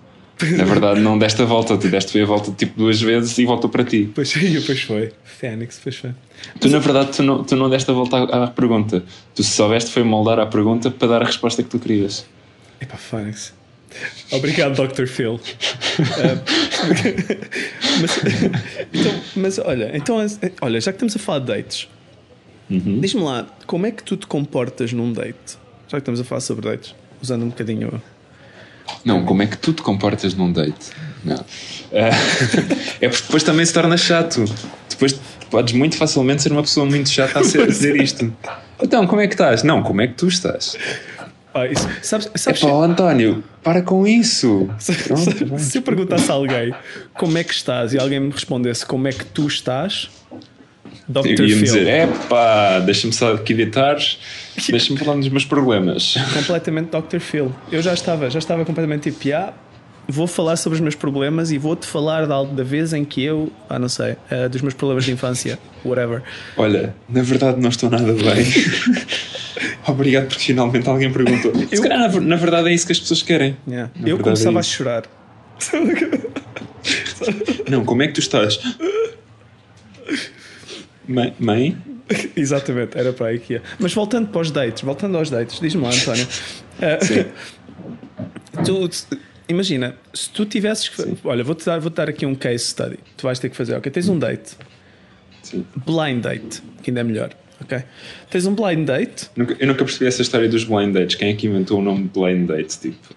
Na verdade não deste a volta, tu deste a volta tipo duas vezes e voltou para ti. Pois, depois foi. Fênix, depois foi. Tu na verdade tu não, tu não deste a volta à, à pergunta. Tu se soubeste foi moldar a pergunta para dar a resposta que tu querias. Epá, Fênix. Obrigado, Dr. Phil. Mas, então, mas olha, então, olha, já que estamos a falar de dates, Uhum. diz-me lá, como é que tu te comportas num date? Já que estamos a falar sobre dates, usando um bocadinho. Não, como é que tu te comportas num date? Não. Eh, é porque depois também se torna chato. Depois podes muito facilmente ser uma pessoa muito chata a ser, dizer isto. Então, como é que estás? Não, como é que tu estás? Ah, isso, sabes, É sabes, pá, António, para com isso. Pronto, se eu perguntasse a alguém como é que estás e alguém me respondesse como é que tu estás, Dr. Eu ia-me dizer, é pá, deixa-me só aqui deitar, deixa-me falar dos meus problemas. completamente Dr. Phil. Eu já estava, já estava completamente tipo, "Ya, vou falar sobre os meus problemas e vou-te falar da, da vez em que eu, ah, não sei, eh, dos meus problemas de infância, whatever. Olha, na verdade não estou nada bem. Obrigado porque finalmente alguém perguntou. Se calhar, na, ver- na verdade é isso que as pessoas querem. Yeah. Eu começava é a chorar. Não, como é que tu estás? Mãe? mãe? Exatamente, era para aí que ia. Mas voltando para os dates, voltando aos dates, diz-me lá, António. Sim. tu, imagina, se tu tivesses que. Olha, vou-te dar, vou dar aqui um case study. Tu vais ter que fazer, ok? Tens um date, Sim. blind date, que ainda é melhor, ok? Tens um blind date, eu nunca percebi essa história dos blind dates. Quem é que inventou o nome de blind date? Tipo,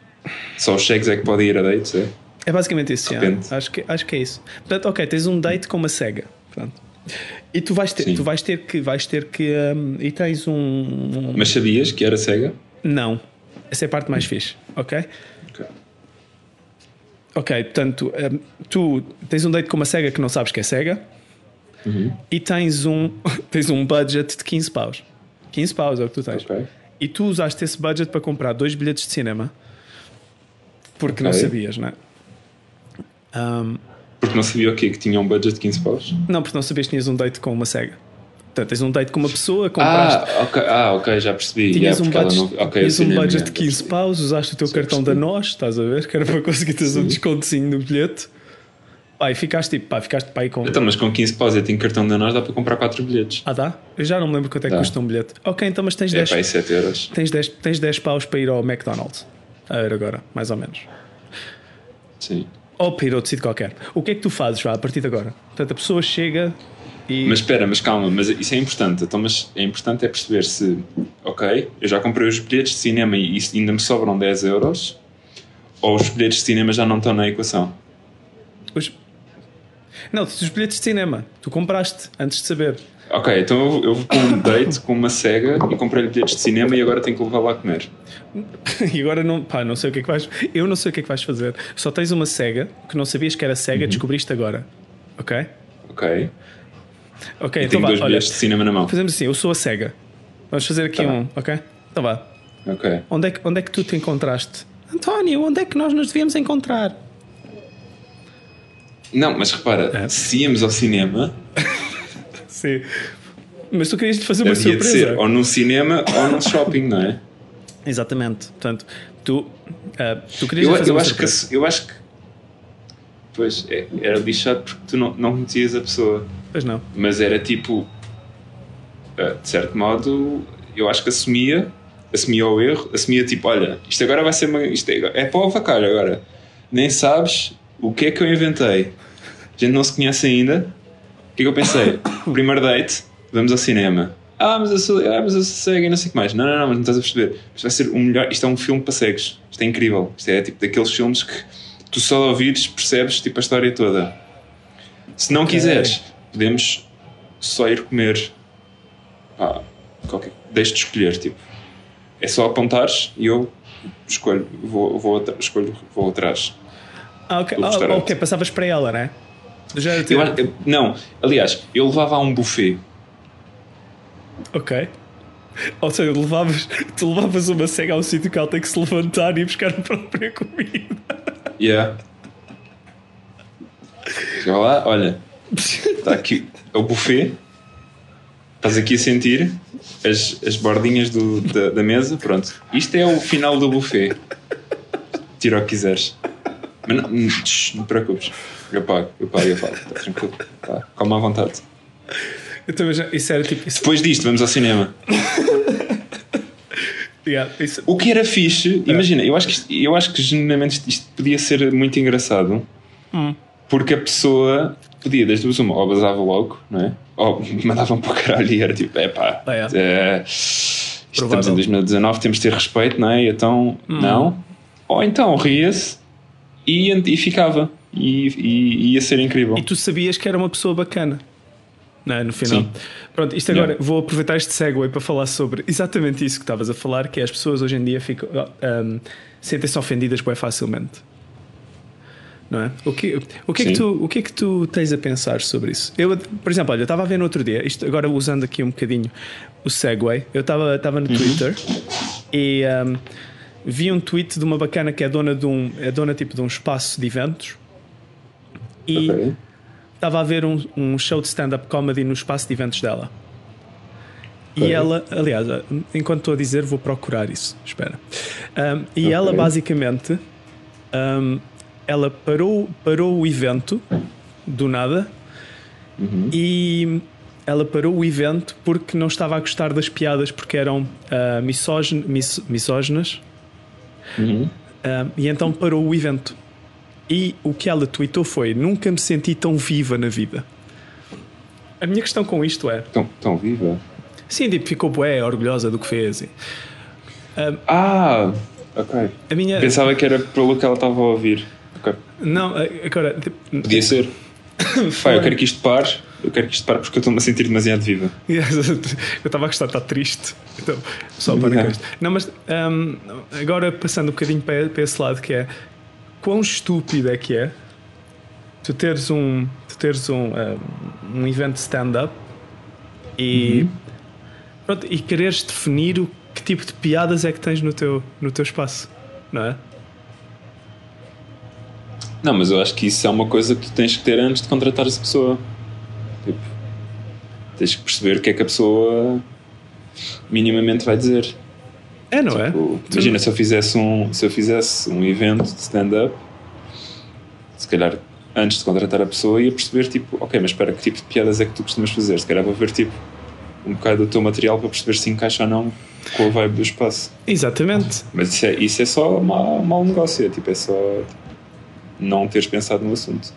só os cheques é que podem ir a dates, é? é basicamente isso, acho, que, acho que é isso. Portanto, ok, tens um date com uma cega. Pronto. E tu vais ter, Sim. tu vais ter que. Vais ter que hum, e tens um, um- Mas sabias que era cega? Não. Essa é a parte mais fixe, ok? Ok. Ok, portanto, hum, tu tens um date com uma cega que não sabes que é cega Uhum. e tens um, tens um budget de 15 paus. 15 paus é o que tu tens. Ok. E tu usaste esse budget para comprar dois bilhetes de cinema porque não Ok. sabias, não é? Hum, Porque não sabia o quê? Que tinha um budget de 15 paus? não, porque não sabias que tinhas um date com uma cega. Portanto, tens um date com uma pessoa, compraste. Ah ok, ah, ok, já percebi. Tinhas Yeah, um budget, não- ok, tinhas um budget de já 15 percebi. paus, usaste o teu Já cartão da percebi. nós, estás a ver? Que era para conseguir teres um descontozinho no bilhete. Pá, e ficaste tipo, pá, ficaste pá, aí com. Então, mas com 15 paus eu tenho cartão da nós, dá para comprar 4 bilhetes. Ah, dá? Eu já não me lembro quanto é que Dá. custa um bilhete. Ok, então, mas tens É 10, para aí 7 euros. tens 10, tens 10 paus para ir ao McDonald's. A ver agora, mais ou menos. Sim. Ou para ir a outro sítio qualquer. O que é que tu fazes já a partir de agora? Portanto, a pessoa chega e. Mas espera, mas calma, mas isso é importante. Então, mas é importante é perceber se, ok, eu já comprei os bilhetes de cinema e ainda me sobram 10 euros, ou os bilhetes de cinema já não estão na equação. Os... Não, os bilhetes de cinema. Tu compraste antes de saber. Ok, então eu, vou com um date com uma cega e comprei-lhe bilhetes de cinema e agora tenho que levar lá a comer. E agora não, pá, não sei o que é que vais. Eu não sei o que é que vais fazer. Só tens uma cega que não sabias que era Uhum. cega, descobriste agora. Ok? Ok? Ok, E então tenho vá. dois Olha, bilhetes de cinema na mão. fazemos assim, eu sou a cega. Vamos fazer aqui Tá um, ok? Então vá. Ok. Onde é, que, onde é que tu te encontraste? António, onde é que nós nos devíamos encontrar? Não, mas repara, É. se íamos ao cinema, Sim. Mas tu querias fazer uma havia de surpresa. ser ou num cinema ou num shopping, não é? Exatamente. Portanto, tu, ah, tu querias Eu, fazer eu uma acho que, surpresa. eu acho que. Pois, é- era lixado porque tu não, não conhecias a pessoa. Pois não. Mas era tipo. ah, De certo modo, eu acho que assumia. Assumia o erro. Assumia tipo: olha, isto agora vai ser uma. Isto é, é para o avacalho agora. Nem sabes o que é que eu inventei. A gente não se conhece ainda. O que é que eu pensei? Primeiro date, vamos ao cinema. Ah, mas eu sou, ah, mas eu sou cego e não sei o que mais. Não, não, não, mas não estás a perceber. Isto vai ser o melhor. Isto é um filme para cegos. Isto é incrível. Isto é tipo daqueles filmes que tu só de ouvires percebes tipo a história toda. Se não quiseres, podemos só ir comer. Pá, qualquer, deixa-te escolher, tipo. É só apontares e eu escolho, vou, vou, escolho, vou atrás. Ah, ok. Ah, ok, passavas para ela, né? Já era Eu, eu- não, aliás, eu levava a um buffet. Ok. Ou seja, levavas, tu levavas uma cega ao sítio que ela tem que se levantar e buscar a própria comida. Yeah. Chega lá, olha, está aqui é o buffet. Estás aqui a sentir as, as bordinhas do, da, da mesa. Pronto, isto é o final do buffet. Tira o que quiseres. Mas não, hum, não te preocupes. Eu pago, eu pago, eu pago. Está tranquilo. Tá, calma à vontade. Eu também já, isso era tipo. Isso, Depois disto, vamos ao cinema. yeah, isso, O que era fixe, imagina, eu acho que, eu acho que genuinamente isto, podia ser muito engraçado porque a pessoa podia, das duas, uma, ou basava logo, não é? Ou mandavam para o caralho e era tipo, é pá, Ah, é. é, estamos Provável. em 2019, temos de ter respeito, não é? E então, não. Ou então ria-se e, e ficava. E, e- ia ser incrível. e tu sabias que era uma pessoa bacana. não é? no final. Sim. Pronto, isto agora Yeah. vou aproveitar este segue para falar sobre exatamente isso que estavas a falar, que é as pessoas hoje em dia ficam, um, sentem-se ofendidas bem facilmente. Não é? O que, o, que é que tu, o que é que tu tens a pensar sobre isso? Eu, por exemplo, olha, eu estava a ver no outro dia, isto agora usando aqui um bocadinho o segue, eu estava estava Uhum. no Twitter e um, vi um tweet de uma bacana que é dona de um, é dona tipo de um espaço de eventos e Ok. estava a ver um, um show de stand-up comedy no espaço de eventos dela. E Ok. ela, aliás, enquanto estou a dizer, vou procurar isso. Espera. Um, e Ok. ela basicamente um, ela parou, parou o evento do nada Uhum. e ela parou o evento porque não estava a gostar das piadas porque eram uh, mis- misóginas Uhum. um, e então parou o evento. E o que ela tweetou foi: Nunca me senti tão viva na vida. A minha questão com isto é: Tão, tão viva. sim, tipo, ficou bué, orgulhosa do que fez. E Ah, ok. A minha. Pensava que era pelo que ela estava a ouvir. Ok. Não, agora. Podia ser. Pá, eu quero que isto pare. Eu quero que isto pare porque eu estou-me a sentir demasiado viva. eu estava a gostar de estar triste. Então, só para Yeah. Não, mas um, agora passando um bocadinho para, para esse lado, que é quão estúpido é que é tu teres um, tu teres um, um, um evento stand-up e, pronto, e quereres definir o que tipo de piadas é que tens no teu, no teu espaço, não é? Não, mas eu acho que isso é uma coisa que tu tens que ter antes de contratar essa pessoa. Tipo, tens que perceber o que é que a pessoa minimamente vai dizer. É, não é? Tipo, imagina se eu fizesse um se eu fizesse um evento de stand-up se calhar antes de contratar a pessoa ia perceber tipo ok mas espera que tipo de piadas é que tu costumas fazer se calhar vou ver tipo um bocado do teu material para perceber se encaixa ou não com a vibe do espaço Exatamente. mas isso é, isso é só mau, mau negócio é tipo é só não teres pensado no assunto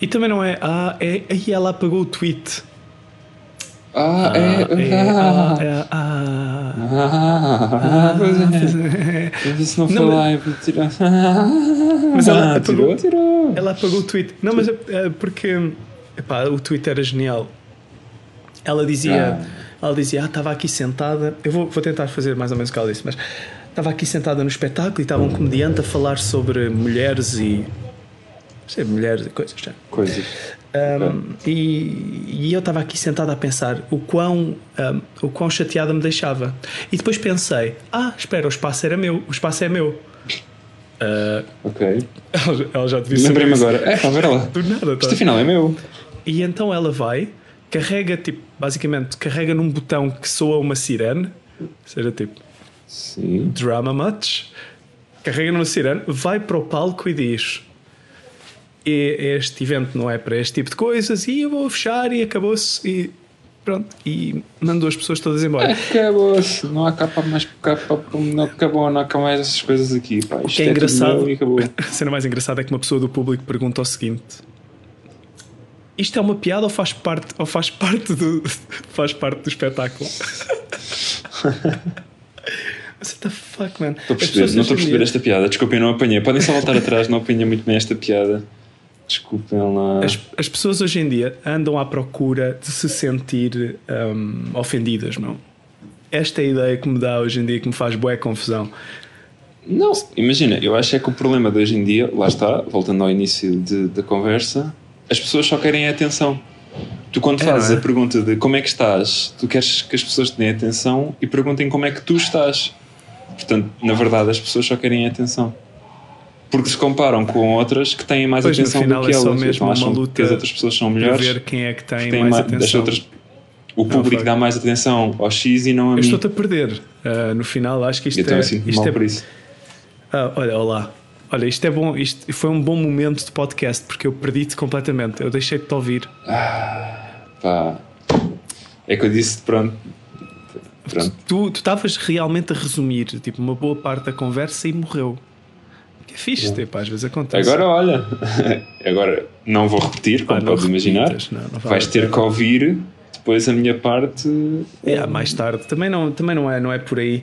E também não é, ah, é, aí ela apagou o tweet. ah, Ah, é, é, ah, ah, é, ah. ah, pois é. Mas isso não foi Não, live tirar Mas ela Ah, apagou- tirou, tirou Ela apagou o tweet. Não, mas é, é porque epá, o tweet era genial. Ela dizia, ela dizia, ah, estava aqui sentada. Eu vou, vou tentar fazer mais ou menos o que ela disse, mas estava aqui sentada no espetáculo e estava um comediante a falar sobre mulheres e. sei, mulheres e coisas. já. coisas Um, e, e eu estava aqui sentado a pensar o quão, um, o quão chateada me deixava. E depois pensei: ah, espera, o espaço era meu, o espaço é meu. Uh, ok ela, ela já devia Lembrei-me agora. É, pá, vera lá. Do nada, tá? Isto afinal é meu. E então ela vai, carrega, tipo, basicamente, carrega num botão que soa uma sirene, ou seja, tipo, Sim. drama much, carrega numa sirene, vai para o palco e diz: "E- Este evento não é para este tipo de coisas, e eu vou fechar, e acabou-se, e pronto, e mandou as pessoas todas embora. Acabou-se. Não há capa mais capa. Não acabou, não há mais essas coisas aqui. Pá. Isto que é tudo engraçado. A cena mais engraçada é que uma pessoa do público pergunta o seguinte: Isto é uma piada ou faz parte, ou faz parte, do, faz parte do espetáculo? What the fuck, man? Estou a perceber, não estou a perceber esta piada. Desculpem, não apanhei. Podem só voltar atrás, não apanhei muito bem esta piada. Desculpem lá. As, as pessoas hoje em dia andam à procura de se sentir hum, ofendidas, não? Esta é a ideia que me dá hoje em dia que me faz boa confusão. Não, imagina, eu acho é que o problema de hoje em dia, lá está, voltando ao início de- da conversa, as pessoas só querem a atenção. Tu, quando É, fazes é? a pergunta de como é que estás, tu queres que as pessoas te deem atenção e perguntem como é que tu estás. Portanto, na verdade, as pessoas só querem a atenção. Porque se comparam com outras que têm mais Pois, atenção final do que é só elas. mesmo então uma acham luta que as outras pessoas são melhores. ver quem é que tem, que têm mais ma- das atenção. outras, o público fuck. dá mais atenção ao X e não a Eu mim. estou-te a perder. Uh, no final, acho que isto Eu é. sinto Isto mal é por isso. Ah, olha, olá. Olha, isto é bom. Isto foi um bom momento de podcast porque eu perdi-te completamente. Eu deixei de te ouvir. Pá. É que eu disse, pronto. Pronto. Tu tu estavas realmente a resumir tipo uma boa parte da conversa e morreu. Que é fixe, tipo, às vezes acontece. Agora olha, agora não vou repetir, como Ah, podes imaginar. não, não vale Vais ter que ouvir depois a minha parte. É, mais tarde. Também não, também não, é, não é por aí.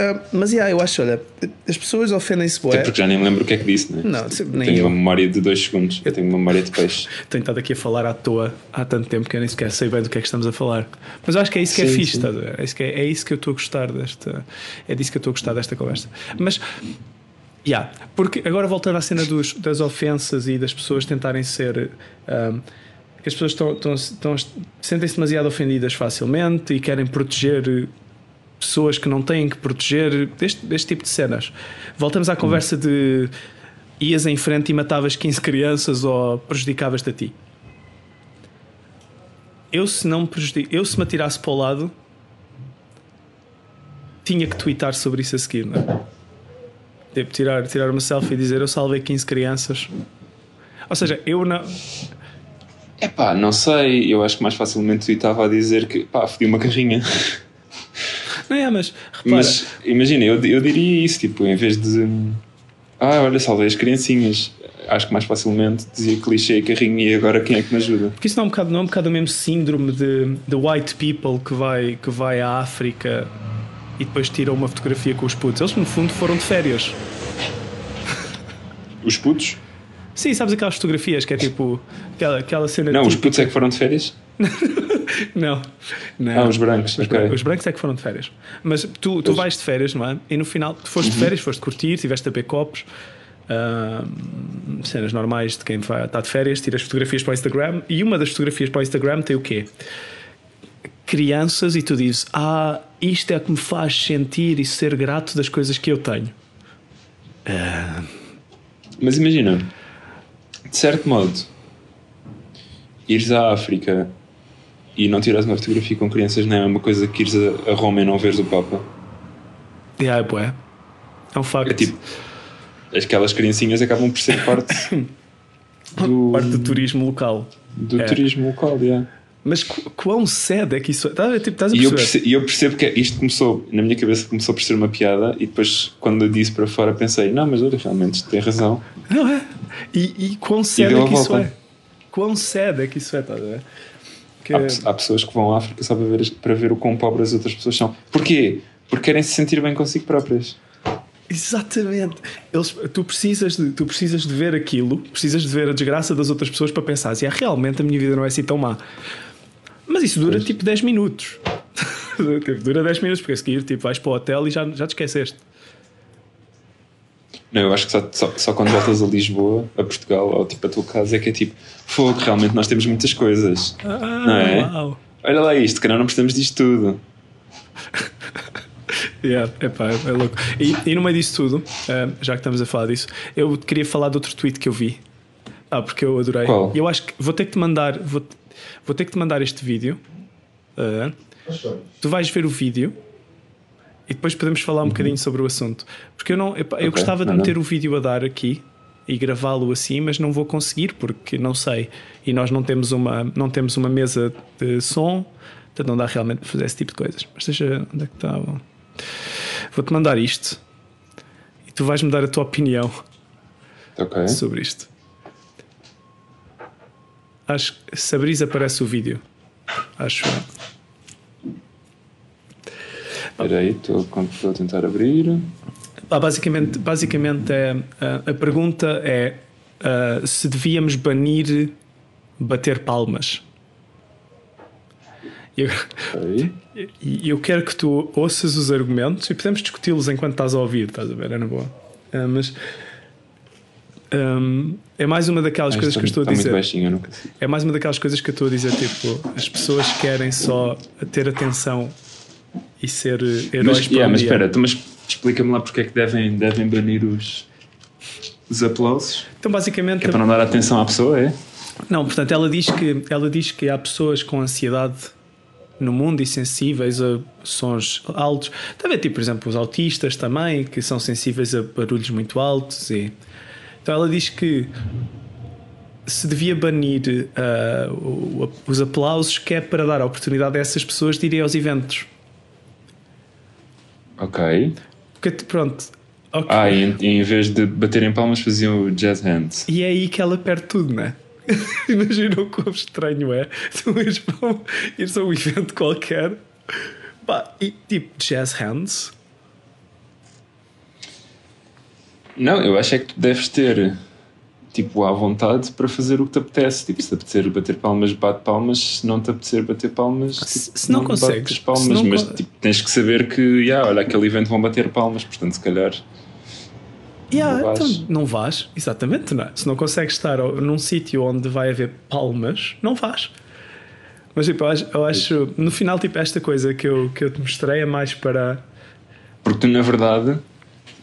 Uh, mas yeah, eu acho, olha, as pessoas ofendem-se Até porque já nem me lembro o que é que disse, né? Não, nem tenho eu. uma memória de dois segundos. Eu tenho uma memória de peixe. Tenho estado aqui a falar à toa há tanto tempo que eu nem sequer sei bem do que é que estamos a falar. Mas eu acho que é isso que é Sim, fixe, sim. É isso que, é, é isso que eu estou a gostar desta. É disso que eu estou a gostar desta conversa. Mas. Yeah, porque agora voltando à cena dos, das ofensas e das pessoas tentarem ser. um, que as pessoas estão, estão, estão, sentem-se demasiado ofendidas facilmente e querem proteger pessoas que não têm que proteger, deste, deste tipo de cenas. Voltamos à conversa de ias em frente e matavas 15 crianças ou prejudicavas-te a ti. Eu se não me prejudic... eu se me atirasse para o lado tinha que twittar sobre isso a seguir, não é? Tipo, tirar, tirar uma selfie e dizer eu salvei 15 crianças. Ou seja, eu não. Epá, não sei. Eu acho que mais facilmente eu estava a dizer que pá, fodi uma carrinha. Não é, mas repara, Mas imagina, eu, eu diria isso, tipo, em vez de. Ah, olha, salvei as criancinhas. Acho que mais facilmente dizia clichê carrinha e agora quem é que me ajuda? Porque isso não é um bocado, não é um bocado o mesmo síndrome de, de white people que vai, que vai à África e depois tira uma fotografia com os putos. Eles, no fundo, foram de férias. Os putos? Sim, sabes aquelas fotografias que é tipo aquela, aquela cena Não, os típica- putos é que foram de férias? Não, não. Ah, os brancos, Os, ok. bran- os brancos é que foram de férias. Mas tu, tu vais de férias, não é? E no final, tu foste Uhum. de férias, foste curtir, tiveste a beber copos, ah, cenas normais de quem está de férias, tiras fotografias para o Instagram e uma das fotografias para o Instagram tem o quê? Crianças e tu dizes: Ah, isto é que me faz sentir e ser grato das coisas que eu tenho. Mas imagina, de certo modo, ires à África e não tirares uma fotografia com crianças não é uma coisa que ires a, Roma e não veres o Papa. E aí, bué. É um facto. É tipo, aquelas criancinhas acabam por ser parte do, parte do turismo local. do É. turismo local. yeah. Mas qu- quão cedo é que isso é? Estás a, ver? tipo, estás a E eu, perceber? percebo, eu percebo que isto começou, na minha cabeça começou por ser uma piada e depois quando eu disse para fora pensei, não, mas olha, realmente tem razão. Não é? E, e quão cedo é que isso é? Quão cedo é que isso é, estás a ver? Que- Há, há pessoas que vão à África só para ver, para ver o quão pobres as outras pessoas são. Porquê? Porque querem se sentir bem consigo próprias. Exatamente. Eles, tu, precisas de, tu precisas de ver aquilo, precisas de ver a desgraça das outras pessoas para pensar se realmente a minha vida não é assim tão má. Mas isso dura Pois. tipo 10 minutos. Dura 10 minutos, porque a seguir tipo, vais para o hotel e já, já te esqueceste. Não, eu acho que só, só, só quando voltas a Lisboa, a Portugal, ou tipo a tua casa, é que é tipo, fogo, realmente nós temos muitas coisas. Ah, Não é? uau. Olha lá isto, que não precisamos disto tudo. Yeah, epá, é louco. E, e no meio disso tudo, eh, já que estamos a falar disso, eu queria falar de outro tweet que eu vi. Ah, porque eu adorei. Qual? Eu acho que vou ter que te mandar, vou, vou ter que te mandar este vídeo. eh, tu vais ver o vídeo e depois podemos falar um bocadinho sobre o assunto. Porque eu não, eu Uhum. Ok, gostava de meter o vídeo a dar aqui e gravá-lo assim, mas não vou conseguir porque não sei. E nós não temos uma, não temos uma mesa de som, portanto não dá realmente para fazer esse tipo de coisas. Mas deixa, onde é que está? Vou-te mandar isto e tu vais-me dar a tua opinião Ok. sobre isto. Acho que se abris aparece o vídeo. Acho. Espera aí, estou a- tentar abrir. Ah, basicamente, basicamente é, a, a pergunta é ah, se devíamos banir bater palmas. E Eu, eu quero que tu ouças os argumentos e podemos discuti-los enquanto estás a ouvir, estás a ver? É na boa. Ah, mas ahm, é mais uma daquelas Ah, coisas que eu estou a dizer. baixinho, consigo. É mais uma daquelas coisas que eu estou a dizer, tipo, as pessoas querem só ter atenção e ser heróis Mas, para yeah, um mas dia. espera, tu, mas explica-me lá porque é que devem, devem banir os, os aplausos. Então, basicamente, É para não dar atenção à pessoa, é? não, portanto, ela diz que ela diz que há pessoas com ansiedade no mundo e sensíveis a sons altos. Também, tipo, por exemplo, os autistas também, que são sensíveis a barulhos muito altos. E... Então, ela diz que se devia banir o- os aplausos, que é para dar a oportunidade a essas pessoas de irem aos eventos. Ok. Porque, pronto, ok. Ah, e em, em vez de baterem palmas faziam o jazz hands. E é aí que ela perde tudo, não é? Imagina o quão estranho é tu ires, para um, ires a um evento qualquer pá, e tipo jazz hands Não, eu acho é que tu deves ter tipo à vontade para fazer o que te apetece. Tipo, se te apetecer bater palmas, bate palmas. Se não te apetecer bater palmas, Se- tipo, se não consegues, bates palmas. se não mas tipo, tens que saber que, yeah, olha, aquele evento vão bater palmas, portanto, se calhar. Yeah, Não vais. então não vais, exatamente, não é? Se não consegues estar num sítio onde vai haver palmas, não vais. Mas tipo, eu acho, eu acho- no final, tipo, esta coisa que eu, que eu te mostrei é mais para. Porque tu, na verdade,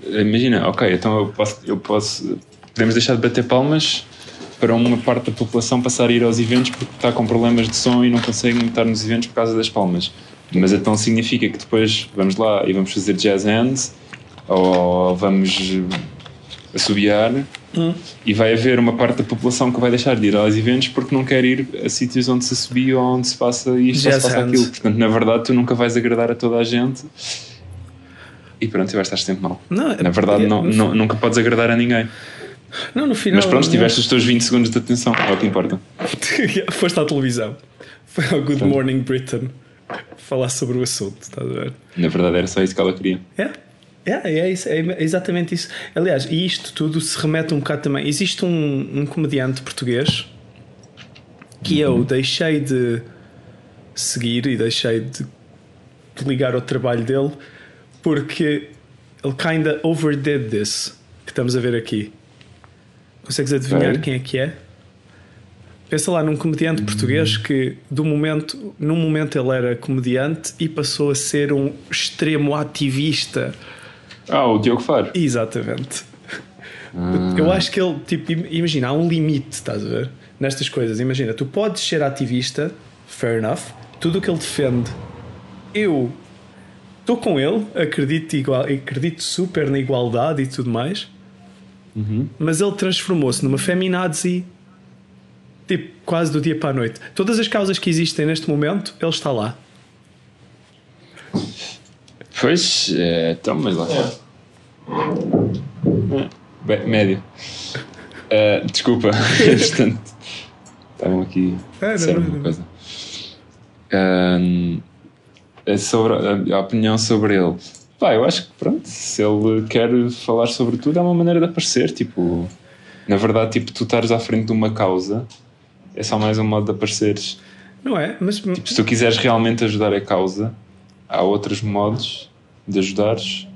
imagina, ok, então eu posso, eu posso. Podemos deixar de bater palmas para uma parte da população passar a ir aos eventos porque está com problemas de som e não conseguem estar nos eventos por causa das palmas. Mas então significa que depois vamos lá e vamos fazer jazz hands ou vamos assobiar e vai haver uma parte da população que vai deixar de ir aos eventos porque não quer ir a sítios onde se assobia ou onde se passa isto ou se passa hands. aquilo. Portanto, na verdade, tu nunca vais agradar a toda a gente e pronto, e vais estar sempre mal. Não, é- Na verdade, é- não, não- nunca podes agradar a ninguém. Não, no final. Mas pronto, não- tiveste os teus 20 segundos de atenção, é o que importa. Foste à televisão. Foi ao Good Morning Britain falar sobre o assunto, estás a ver? Na verdade, era só isso que ela queria. É, é, é, isso, é exatamente isso. Aliás, e isto tudo se remete um bocado também. Existe um, um comediante português que eu deixei de seguir e deixei de, de ligar ao trabalho dele porque ele kinda overdid this que estamos a ver aqui. Consegues adivinhar Ok. quem é que é? Pensa lá num comediante português que do momento, num momento ele era comediante e passou a ser um extremo ativista. Ah, o Diogo Faro. Exatamente. Eu acho que ele, tipo, im- imagina, há um limite, estás a ver? Nestas coisas. Imagina, tu podes ser ativista, fair enough, tudo o que ele defende, eu estou com ele, acredito, igual, acredito super na igualdade e tudo mais, mas ele transformou-se numa feminazi, tipo, quase do dia para a noite. Todas as causas que existem neste momento, ele está lá. Pois, é, então, mas lá está. É, bem, médio. Ah, desculpa, estavam aqui É, a não, dizer não, uma coisa. Ah, é sobre a, opinião sobre ele. Pá, eu acho que pronto, se ele quer falar sobre tudo, é uma maneira de aparecer. Tipo, na verdade, tipo, tu estares à frente de uma causa é só mais um modo de apareceres. Não é? Mas Se tu quiseres realmente ajudar a causa, há outros modos de ajudares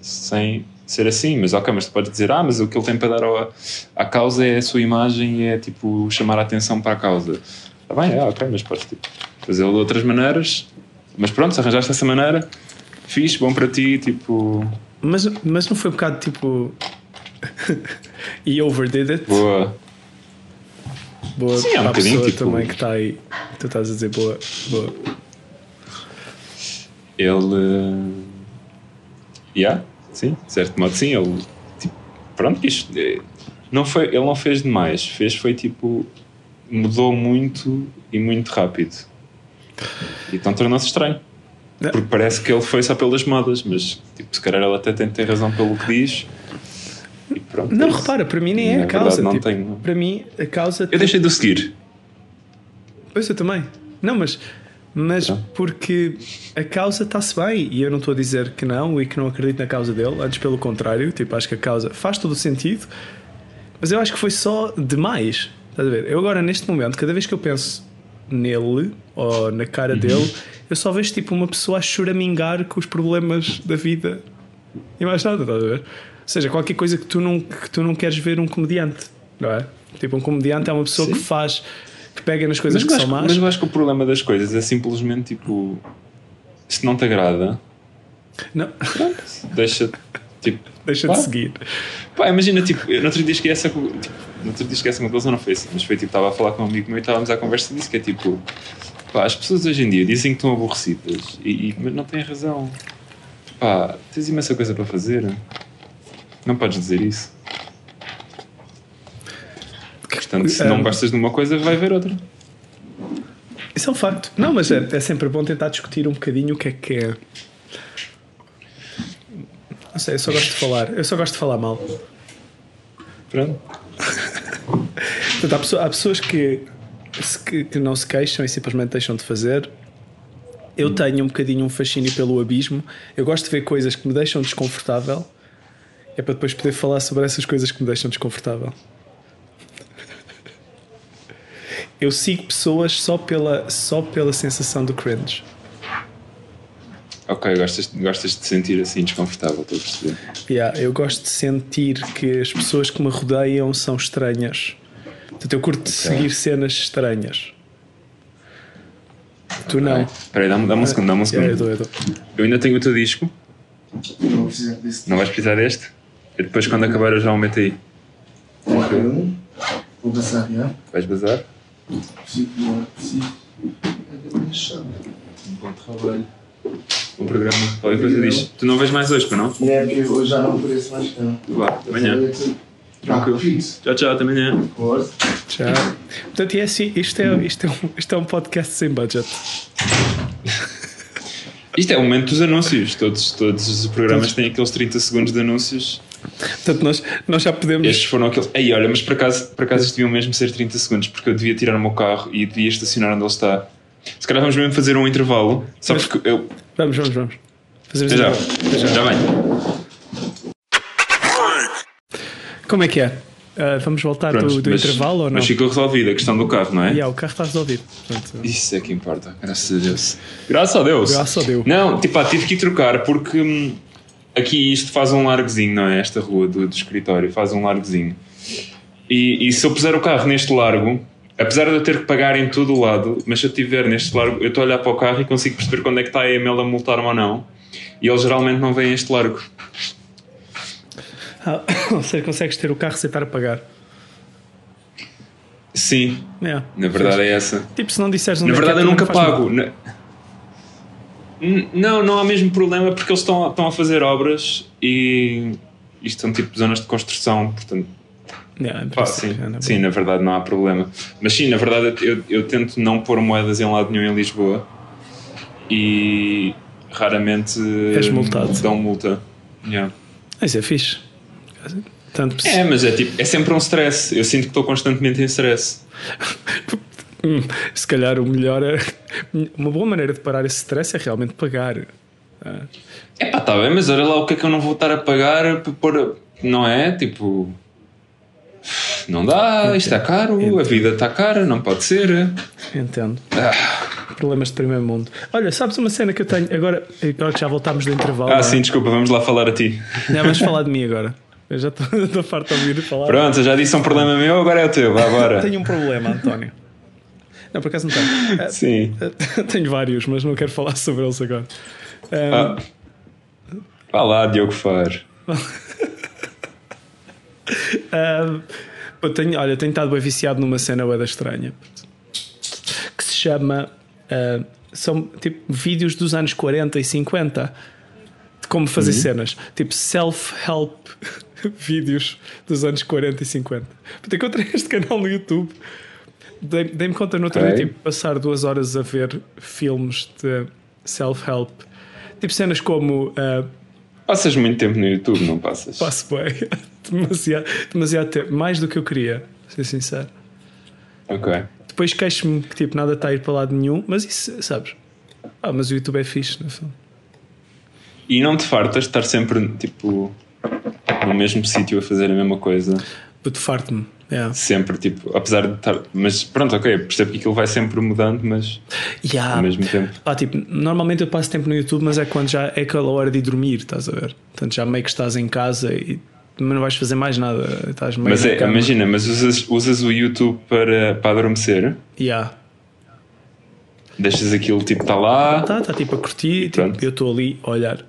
sem ser assim. Mas ok, mas tu podes dizer, ah, mas o que ele tem para dar ao- à causa é a sua imagem e é tipo chamar a atenção para a causa. Está bem, é ok, mas podes tipo, fazê-lo de outras maneiras. Mas pronto, se arranjaste essa maneira, fixe, bom para ti, tipo, Mas, mas não foi um bocado tipo. e overdid it? boa. Boa Sim, é um bocadinho, pessoa tipo- também que está aí. Tu estás a dizer boa. boa. Ele. Yeah, sim, de certo modo, sim. Ele. Tipo, pronto, isto. eh, Não foi, ele não fez demais. Fez foi tipo. Mudou muito e muito rápido. Então tornou-se estranho. É. Porque parece que ele foi só pelas modas, mas tipo, se calhar ele até tem ter razão pelo que diz. Pronto. Não, é repara, para mim nem é Na a causa. verdade, não tipo, tenho. Para mim, a causa. Eu deixei de o seguir. Pois eu também. Não, mas. Mas Então. porque a causa está-se bem e eu não estou a dizer que não e que não acredito na causa dele, antes pelo contrário, tipo, acho que a causa faz todo o sentido, mas eu acho que foi só demais. Estás a ver? Eu agora, neste momento, cada vez que eu penso nele ou na Uhum. cara dele, eu só vejo tipo uma pessoa a choramingar com os problemas da vida e mais nada, estás a ver? Ou seja, qualquer coisa que tu não, que tu não queres ver um comediante, não é? Tipo, um comediante é uma pessoa Sim. que faz, que pega nas coisas Mas que são más. mas eu acho que o problema das coisas é simplesmente tipo. Se não te agrada, Não, deixa tipo. deixa Pá. de seguir. Pá, imagina, tipo, eu no outro dia esqueci essa. Tipo, no outro dia esqueci essa conclusão, não foi assim, mas foi tipo, estava a falar com um amigo meu e estávamos à conversa disso, que é tipo, pá, as pessoas hoje em dia dizem que estão aborrecidas, e, e- mas não têm razão. Pá, tens imensa coisa para fazer. Não podes dizer isso. Portanto, se não Um, gostas de uma coisa, vai ver outra. Isso é um facto. Não, mas é, é sempre bom tentar discutir um bocadinho o que é que é. Não sei, eu só gosto de falar. Eu só gosto de falar mal. Pronto. Portanto, há, pessoa- há pessoas que, que, que não se queixam e simplesmente deixam de fazer. Eu tenho um bocadinho um fascínio pelo abismo. Eu gosto de ver coisas que me deixam desconfortável É para depois poder falar sobre essas coisas que me deixam desconfortável. Eu sigo pessoas só pela, só pela sensação do cringe. Ok, gostas, gostas de sentir assim desconfortável, estou a perceber. Yeah, eu gosto de sentir que as pessoas que me rodeiam são estranhas. Portanto, eu curto de seguir cenas estranhas. Tu não. Espera aí, dá-me dá um segundo, dá-me um segundo. Yeah, eu, dou, eu, dou. Eu ainda tenho o teu disco, Não vou precisar desse. não vais precisar deste? Eu depois, quando acabar, eu já o meto aí. Vou passar, já? Vais bazar? Preciso, não preciso. É bem chato. Um bom trabalho. Bom programa. Qualquer coisa diz. Tu não vês mais hoje, para não? É que hoje já não apareço mais cão. Vá, amanhã. Tranquilo. Tchau, tchau, até amanhã. Já. Portanto, é assim, isto é, isto, é um, isto é um podcast sem budget. Isto é o momento dos anúncios. Todos, todos os programas têm aqueles 30 segundos de anúncios. Portanto, nós, nós já podemos. Estes foram aqueles. Ei, olha, mas por acaso, por acaso isto deviam mesmo ser 30 segundos, porque eu devia tirar o meu carro e devia estacionar onde ele está. Se calhar vamos mesmo fazer um intervalo, só Mas- porque eu. Vamos, vamos, vamos. Fazemos Já, já. Já. Vem. Como é que é? Ah, vamos voltar Pronto, do, do mas, intervalo ou não? Mas ficou resolvida a questão do carro, não é? Yeah, o carro está resolvido. Portanto, Isso é que importa, graças a Deus. Graças a Deus. Graças a Deus. Não, tipo, pá, tive que ir trocar porque hum, aqui isto faz um largozinho, não é? Esta rua do, do escritório faz um largozinho. E, e se eu puser o carro neste largo, apesar de eu ter que pagar em todo o lado, mas se eu estiver neste largo, eu estou a olhar para o carro e consigo perceber quando é que está a EML a multar-me ou não. E eles geralmente não vêm a este largo. ah, ou seja, consegues ter o carro sem estar a pagar. Sim, Yeah. na verdade é essa. Tipo, se não disseres Na é verdade, é, eu nunca pago. Na- Não, não há mesmo problema porque eles estão, estão a fazer obras e isto são tipo zonas de construção, portanto. Yeah, princípio, sim, é, sim, na verdade não há problema. Mas sim, na verdade eu, eu tento não pôr moedas em lado nenhum em Lisboa e raramente multado. dão multa. Yeah. Isso é fixe. Tanto É, mas é tipo, é sempre um stress. Eu sinto que estou constantemente em stress. Hum, se calhar o melhor é. Uma boa maneira de parar esse stress é realmente pagar. Ah, É pá, tá bem, mas olha lá o que é que eu não vou estar a pagar pôr. Não é? Tipo. Não dá, isto está caro, a vida está cara, não pode ser. entendo. Ah, Problemas de primeiro mundo. Olha, sabes uma cena que eu tenho agora, agora que já voltámos do intervalo. ah é? sim, desculpa, vamos lá falar a ti. Não, vamos falar de mim agora. Eu já estou farto de ouvir falar. Pronto, eu já disse um problema meu, agora é o teu, vá agora. Tenho um problema, António. Não, por acaso não tenho. Ah, Sim. tenho vários, mas não quero falar sobre eles agora. Ah, Ah. Vá lá, Diogo Faro. ah, eu tenho, olha, tenho estado bem viciado numa cena da estranha que se chama. ah, são tipo vídeos dos anos 40 e 50 de como fazer cenas, tipo self-help vídeos dos anos 40 e 50. Portanto, encontrei este canal no YouTube. Dei- Dei-me conta no outro Ok. dia, tipo, passar duas horas a ver filmes de self-help, tipo cenas como ah, Passas muito tempo no YouTube, não passas? Passo bem. demasiado, demasiado tempo. Mais do que eu queria, ser sincero. Ok. Depois queixo-me que tipo, nada está a ir para lado nenhum, mas isso, sabes? Ah, mas o YouTube é fixe, no fundo. E não te fartas de estar sempre, tipo, no mesmo sítio a fazer a mesma coisa? Puto, farto-me. Yeah. Sempre, tipo, apesar de estar. Mas pronto, ok, percebo que aquilo vai sempre mudando, mas Yeah. ao mesmo tempo. Pá, tipo, normalmente eu passo tempo no YouTube, mas é quando já é aquela hora de ir dormir, estás a ver? Portanto, já meio que estás em casa e não vais fazer mais nada. Estás meio Mas é, imagina, mas usas, usas o YouTube para, para adormecer, Yeah. deixas aquilo tipo, está lá. Tá, tá tipo a curtir, tipo, eu estou ali a olhar.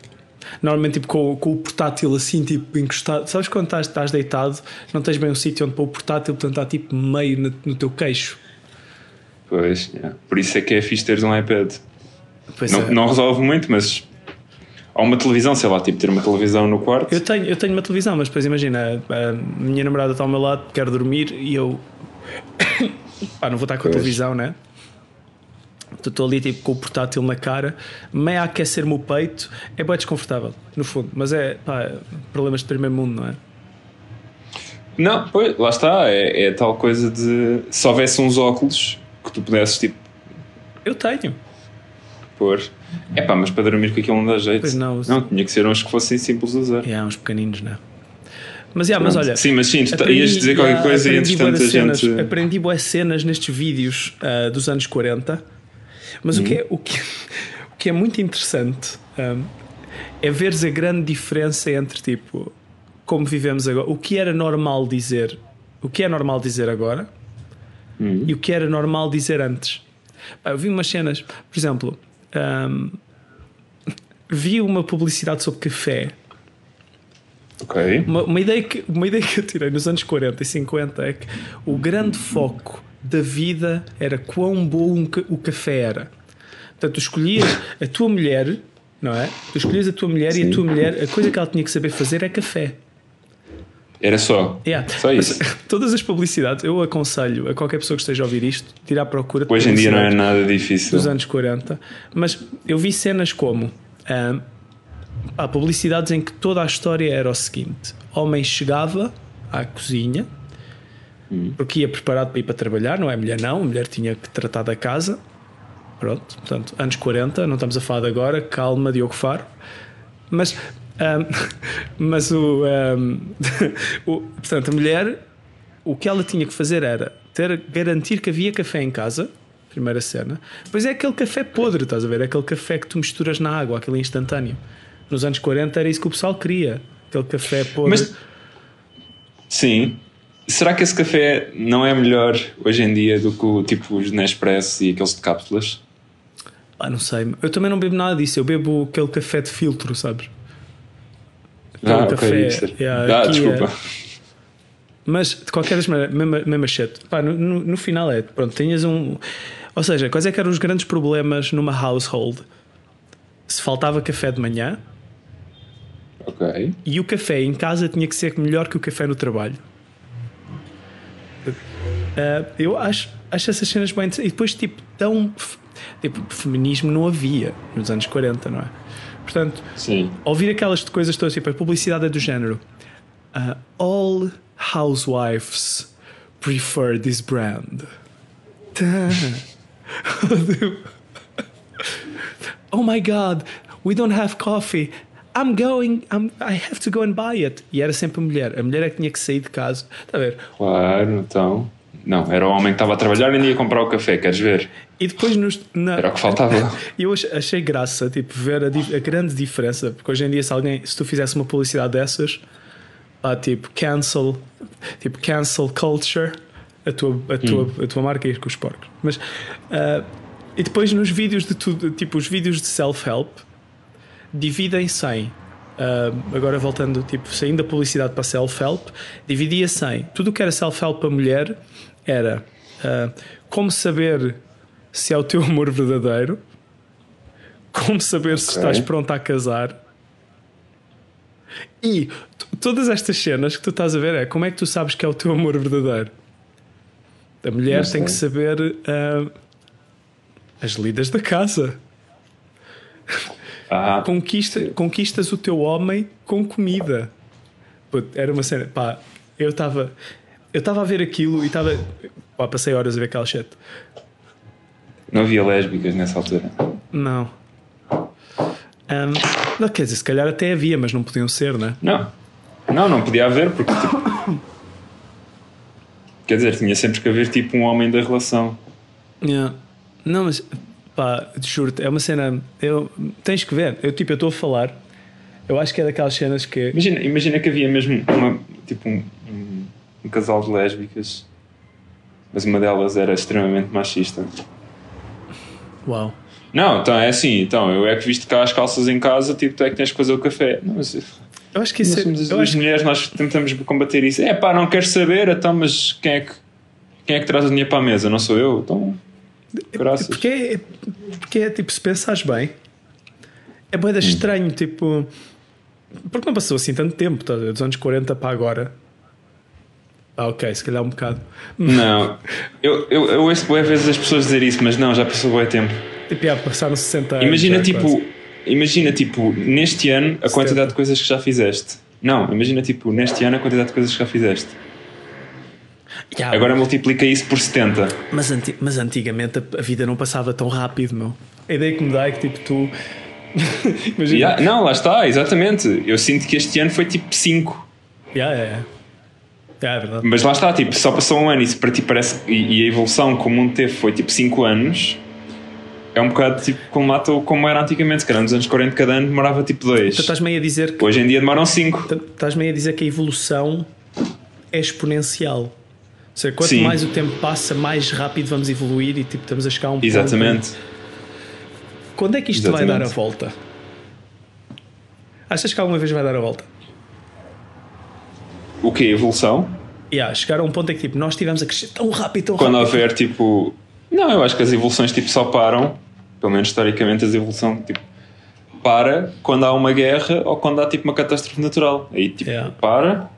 Normalmente tipo com, com o portátil assim, tipo encostado. Sabes quando estás, estás deitado, não tens bem um sítio onde pôr o portátil, portanto está tipo meio no, no teu queixo. Pois, yeah. por isso é que é fixe teres um iPad. Pois Não, é. não resolve muito, mas há uma televisão, sei lá, tipo ter uma televisão no quarto. Eu tenho, eu tenho uma televisão, mas depois imagina, a minha namorada está ao meu lado, quer dormir e eu pá, não vou estar com a Pois. televisão, né? Estou ali tipo com o portátil na cara, meio a aquecer-me o peito, é bem desconfortável, no fundo, mas é pá, problemas de primeiro mundo, não é? Não, pois, lá está, é, é tal coisa de se houvesse uns óculos que tu pudesses tipo Eu tenho. Pôr. É pá, mas para dormir com aquilo não dá jeito. Pois não, não, tinha que ser uns que fossem simples de usar. E há uns pequeninos, né? Mas, yeah, mas olha. Sim, mas sim, aprendi- ias dizer qualquer yeah, coisa e entretanto a cenas, gente. Aprendi boas cenas nestes vídeos ah, dos anos 40. Mas o, Uhum. que é, o, que, o que é muito interessante ah, é veres a grande diferença entre tipo como vivemos agora, o que era normal dizer, o que é normal dizer agora Uhum. e o que era normal dizer antes. Eu vi umas cenas, por exemplo, ahm, vi uma publicidade sobre café. Ok. Uma, uma ideia que, uma ideia que eu tirei nos anos 40 e 50 é que o grande foco da vida era quão bom um ca- o café era. Portanto, tu escolhias a tua mulher, não é? Tu escolhias a tua mulher e Sim. a tua mulher, a coisa que ela tinha que saber fazer é café. Era só. Yeah. Só isso. Mas, todas as publicidades, eu aconselho a qualquer pessoa que esteja a ouvir isto, tirar à procura Hoje em dia não é nada difícil. dos anos 40. Mas eu vi cenas como ahm, pá, publicidades em que toda a história era o seguinte: homem chegava à cozinha porque ia preparado para ir para trabalhar, não é mulher não, a mulher tinha que tratar da casa. Pronto, portanto, anos 40, não estamos a falar de agora, calma, Diogo Faro. Mas, ahm, mas o, ahm, o- portanto, a mulher, o que ela tinha que fazer era ter, garantir que havia café em casa, primeira cena. Depois é aquele café podre, estás a ver? É aquele café que tu misturas na água, aquele instantâneo. Nos anos 40 era isso que o pessoal queria, aquele café podre. Mas- Sim. Será que esse café não é melhor hoje em dia do que o tipo os Nespresso e aqueles de cápsulas? Ah, não sei. Eu também não bebo nada disso. Eu bebo aquele café de filtro, sabes? Ah, Aquele ok. hipster. yeah, ah, aqui desculpa. é- Mas de qualquer das maneiras, mesmo, mesmo shit. Pá, no, no, no final é, pronto, tinhas um. Ou seja, quais é que eram os grandes problemas numa household? Se faltava café de manhã Ok. e o café em casa tinha que ser melhor que o café no trabalho. Ah, eu acho, acho essas cenas bem interessantes. E depois, tipo, tão. Tipo, feminismo não havia nos anos 40, não é? Portanto, Sim. ouvir aquelas coisas todas, tipo, a publicidade é do género. uh, all housewives prefer this brand. Tá. oh my god, we don't have coffee. I'm going, I'm, I have to go and buy it. E era sempre a mulher. A mulher é que tinha que sair de casa. Está a ver? Claro, então. Não, era o homem que estava a trabalhar e ia comprar o café, queres ver? E depois nos. Na, Era o que faltava. Eu ach- achei graça, tipo, ver a, a grande diferença, porque hoje em dia, se alguém, se tu fizesse uma publicidade dessas, pá, tipo, cancel, tipo, cancel culture, a tua, a tua, a tua marca ir com os porcos. Mas, ah, e depois nos vídeos de tudo, tipo, os vídeos de self-help dividem-se em. ah, agora voltando, tipo, saindo da publicidade para self-help, dividia-se em tudo o que era self-help para mulher era ah, como saber se é o teu amor verdadeiro, como saber se estás pronto a casar. E todas estas cenas que tu estás a ver é como é que tu sabes que é o teu amor verdadeiro. A mulher tem que saber ah, as lidas da casa. Ah, Conquista, conquistas o teu homem com comida. Era uma cena. Pá, eu estava. Eu estava a ver aquilo e estava. Pá, passei horas a ver aquela shit. não havia lésbicas nessa altura. Não. Ahm, não, quer dizer, se calhar até havia, mas não podiam ser, né? Não. Não, não podia haver, porque tipo. Quer dizer, tinha sempre que haver tipo um homem da relação. Yeah. Não, mas pá, juro-te, é uma cena. Eu, tens que ver. Eu tipo, eu estou a falar. Eu acho que é daquelas cenas que. Imagina, imagina que havia mesmo uma, tipo um, um, casal de lésbicas, mas uma delas era extremamente machista. Uau. Não, então é assim, então eu é que visto cá as calças em casa, tipo, tu é que tens que fazer o café. Não, mas Eu acho que nós isso é. somos as duas acho, mulheres, nós tentamos combater isso. É pá, não queres saber, então, mas quem é que, quem é que traz o dinheiro para a mesa? Não sou eu? Então, graças. porque, é, porque é tipo, se pensares bem, é boeda estranho, tipo. Porque não passou assim tanto tempo, tá? dos anos 40 para agora. Ah, ok, se calhar um bocado. Não, eu, eu, eu ouço boas vezes as pessoas dizer isso, mas não, já passou bem tempo. Tipo, já passaram 60 anos. Imagina já, tipo, quase. imagina tipo, neste ano a quantidade de coisas que já fizeste. Não, imagina tipo, neste ano a quantidade de coisas que já fizeste. Já, Agora multiplica isso por 70. Mas, anti- mas antigamente a, a vida não passava tão rápido, meu. A ideia que me dá é que tipo tu. Imagina. Yeah, não, lá está, exatamente. Eu sinto que este ano foi tipo 5. Yeah, yeah, yeah. É. Mas lá está, tipo, só passou um ano e para ti parece. E, e a evolução que o mundo teve foi tipo 5 anos. É um bocado tipo como, lá como era antigamente, se calhar nos anos 40 cada ano demorava tipo 2. Então estás meio a dizer que Hoje em dia demoram 5. T- Estás meio a dizer que a evolução é exponencial. Ou seja, quanto Sim. mais o tempo passa, mais rápido vamos evoluir e tipo, estamos a chegar a um ponto. Exatamente. Quando é que isto vai Exatamente. dar a volta? Achas que alguma vez vai dar a volta? O que? Evolução? Yeah, chegar a um ponto em que tipo, nós estivemos a crescer tão rápido, tão Quando rápido. houver tipo. Não, eu acho que as evoluções tipo só param. Pelo menos historicamente as evoluções tipo. Para quando há uma guerra ou quando há tipo uma catástrofe natural. Aí tipo Yeah. para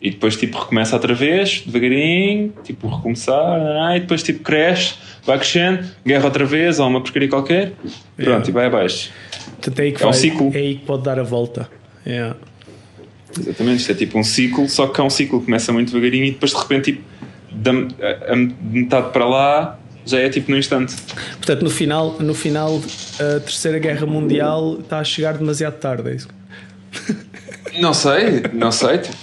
e depois tipo recomeça outra vez, devagarinho, tipo recomeçar, e depois tipo cresce, vai crescendo, guerra outra vez ou uma porcaria qualquer, pronto, Yeah. e vai abaixo. Portanto, é aí que É um vai- ciclo. É aí que pode dar a volta. Yeah. Exatamente, isto é tipo um ciclo, só que é um ciclo que começa muito devagarinho e depois de repente tipo da a, a metade para lá já é tipo no instante. Portanto, no final, no final, a Terceira Guerra Mundial está a chegar demasiado tarde. É isso? Não sei, não sei, tipo,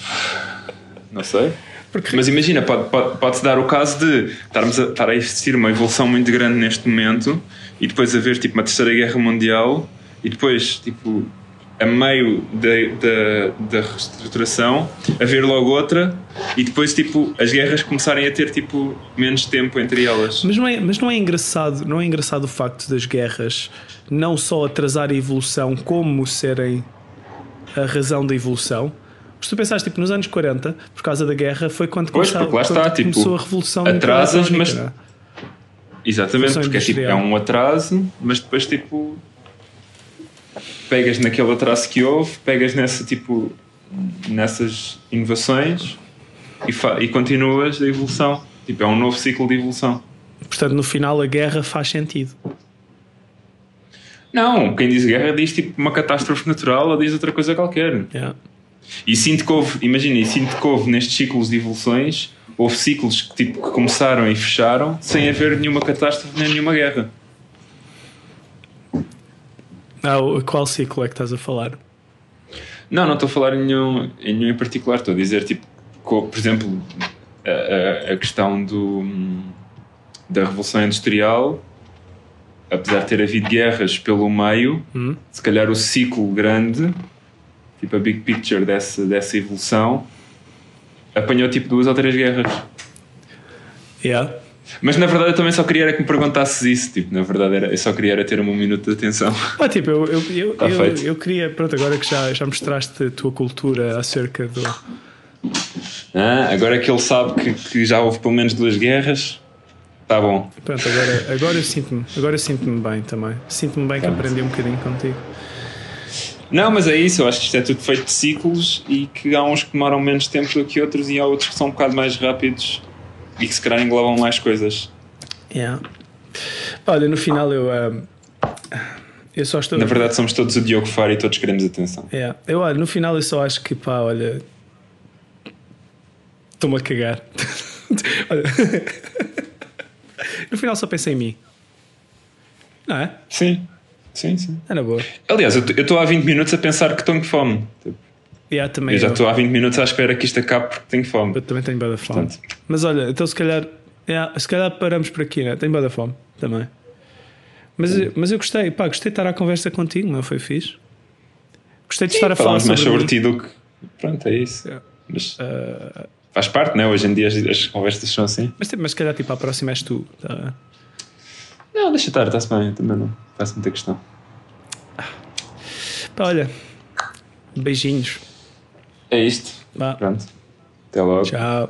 não sei. Porque Mas imagina, pode- pode- pode-se dar o caso de estarmos a, estar a existir uma evolução muito grande neste momento e depois haver tipo uma terceira guerra mundial e depois tipo a meio da, da, da reestruturação haver logo outra e depois tipo as guerras começarem a ter tipo menos tempo entre elas. Mas não é, mas não é engraçado, não é engraçado o facto das guerras não só atrasar a evolução, como serem a razão da evolução. Se tu pensares, tipo, nos anos 40, por causa da guerra, foi quando, Pois, começava- está, tipo, começou a revolução atrasas, mas- é? Exatamente, porque é, tipo, é um atraso, mas depois tipo pegas naquele atraso que houve, pegas nessa tipo nessas inovações e, e continuas a evolução. Tipo, é um novo ciclo de evolução. Portanto, no final, a guerra faz sentido. Não, quem diz guerra diz tipo uma catástrofe natural ou diz outra coisa qualquer. Yeah. E sinto que houve, imagina, e sinto que houve nestes ciclos de evoluções, houve ciclos que, tipo, que começaram e fecharam sem haver nenhuma catástrofe nem nenhuma guerra. Ah, qual ciclo é que estás a falar? Não, não estou a falar em nenhum, em nenhum em particular. Estou a dizer, tipo, por exemplo, a, a- a questão do, da Revolução Industrial, apesar de ter havido guerras pelo meio, Hum? se calhar o ciclo grande, tipo a big picture dessa, dessa evolução, apanhou tipo duas ou três guerras. Yeah. Mas na verdade eu também só queria era que me perguntasses isso. Tipo, na verdade era, eu só queria era ter um minuto de atenção. Ah, tipo, eu, eu, eu, Tá eu, eu queria, pronto, agora que já, já mostraste a tua cultura acerca do. Ah, agora que ele sabe que, que já houve pelo menos duas guerras, tá bom. Pronto, agora, agora eu sinto-me agora eu sinto-me bem também. Sinto-me bem que Pronto. aprendi um bocadinho contigo. Não, mas é isso, eu acho que isto é tudo feito de ciclos e que há uns que demoram menos tempo do que outros e há outros que são um bocado mais rápidos e que se calhar englobam mais coisas. Yeah. Olha, no final eu. ah, eu só estou. Na verdade somos todos o Diogo Faro e todos queremos atenção. Yeah. Eu, olha, no final eu só acho que, pá, olha. Estou-me a cagar. olha. no final só pensei em mim. Não é? Sim, sim, sim. É na boa. Aliás, eu estou há 20 minutos a pensar que estou com fome. Yeah, Eu já estou há 20 minutos à espera que isto acabe porque tenho fome. Eu também tenho bada fome. Portanto. Mas olha, então se calhar. yeah, se calhar paramos por aqui, né? Tenho bada fome também. Mas, mas eu gostei, pá, gostei de estar à conversa contigo, não foi fixe? Gostei de estar a falar Falámos mais sobre sobre ti do que. Pronto, é isso. Yeah. Mas Ah, faz parte, né? Hoje em dia as, as conversas são assim. mas, mas se calhar tipo, a próxima és tu. Tá? Não, deixa estar, está-se bem, também não. Faço muita questão. Pá, olha, beijinhos. É isto. Vá. Pronto. Até logo. Tchau.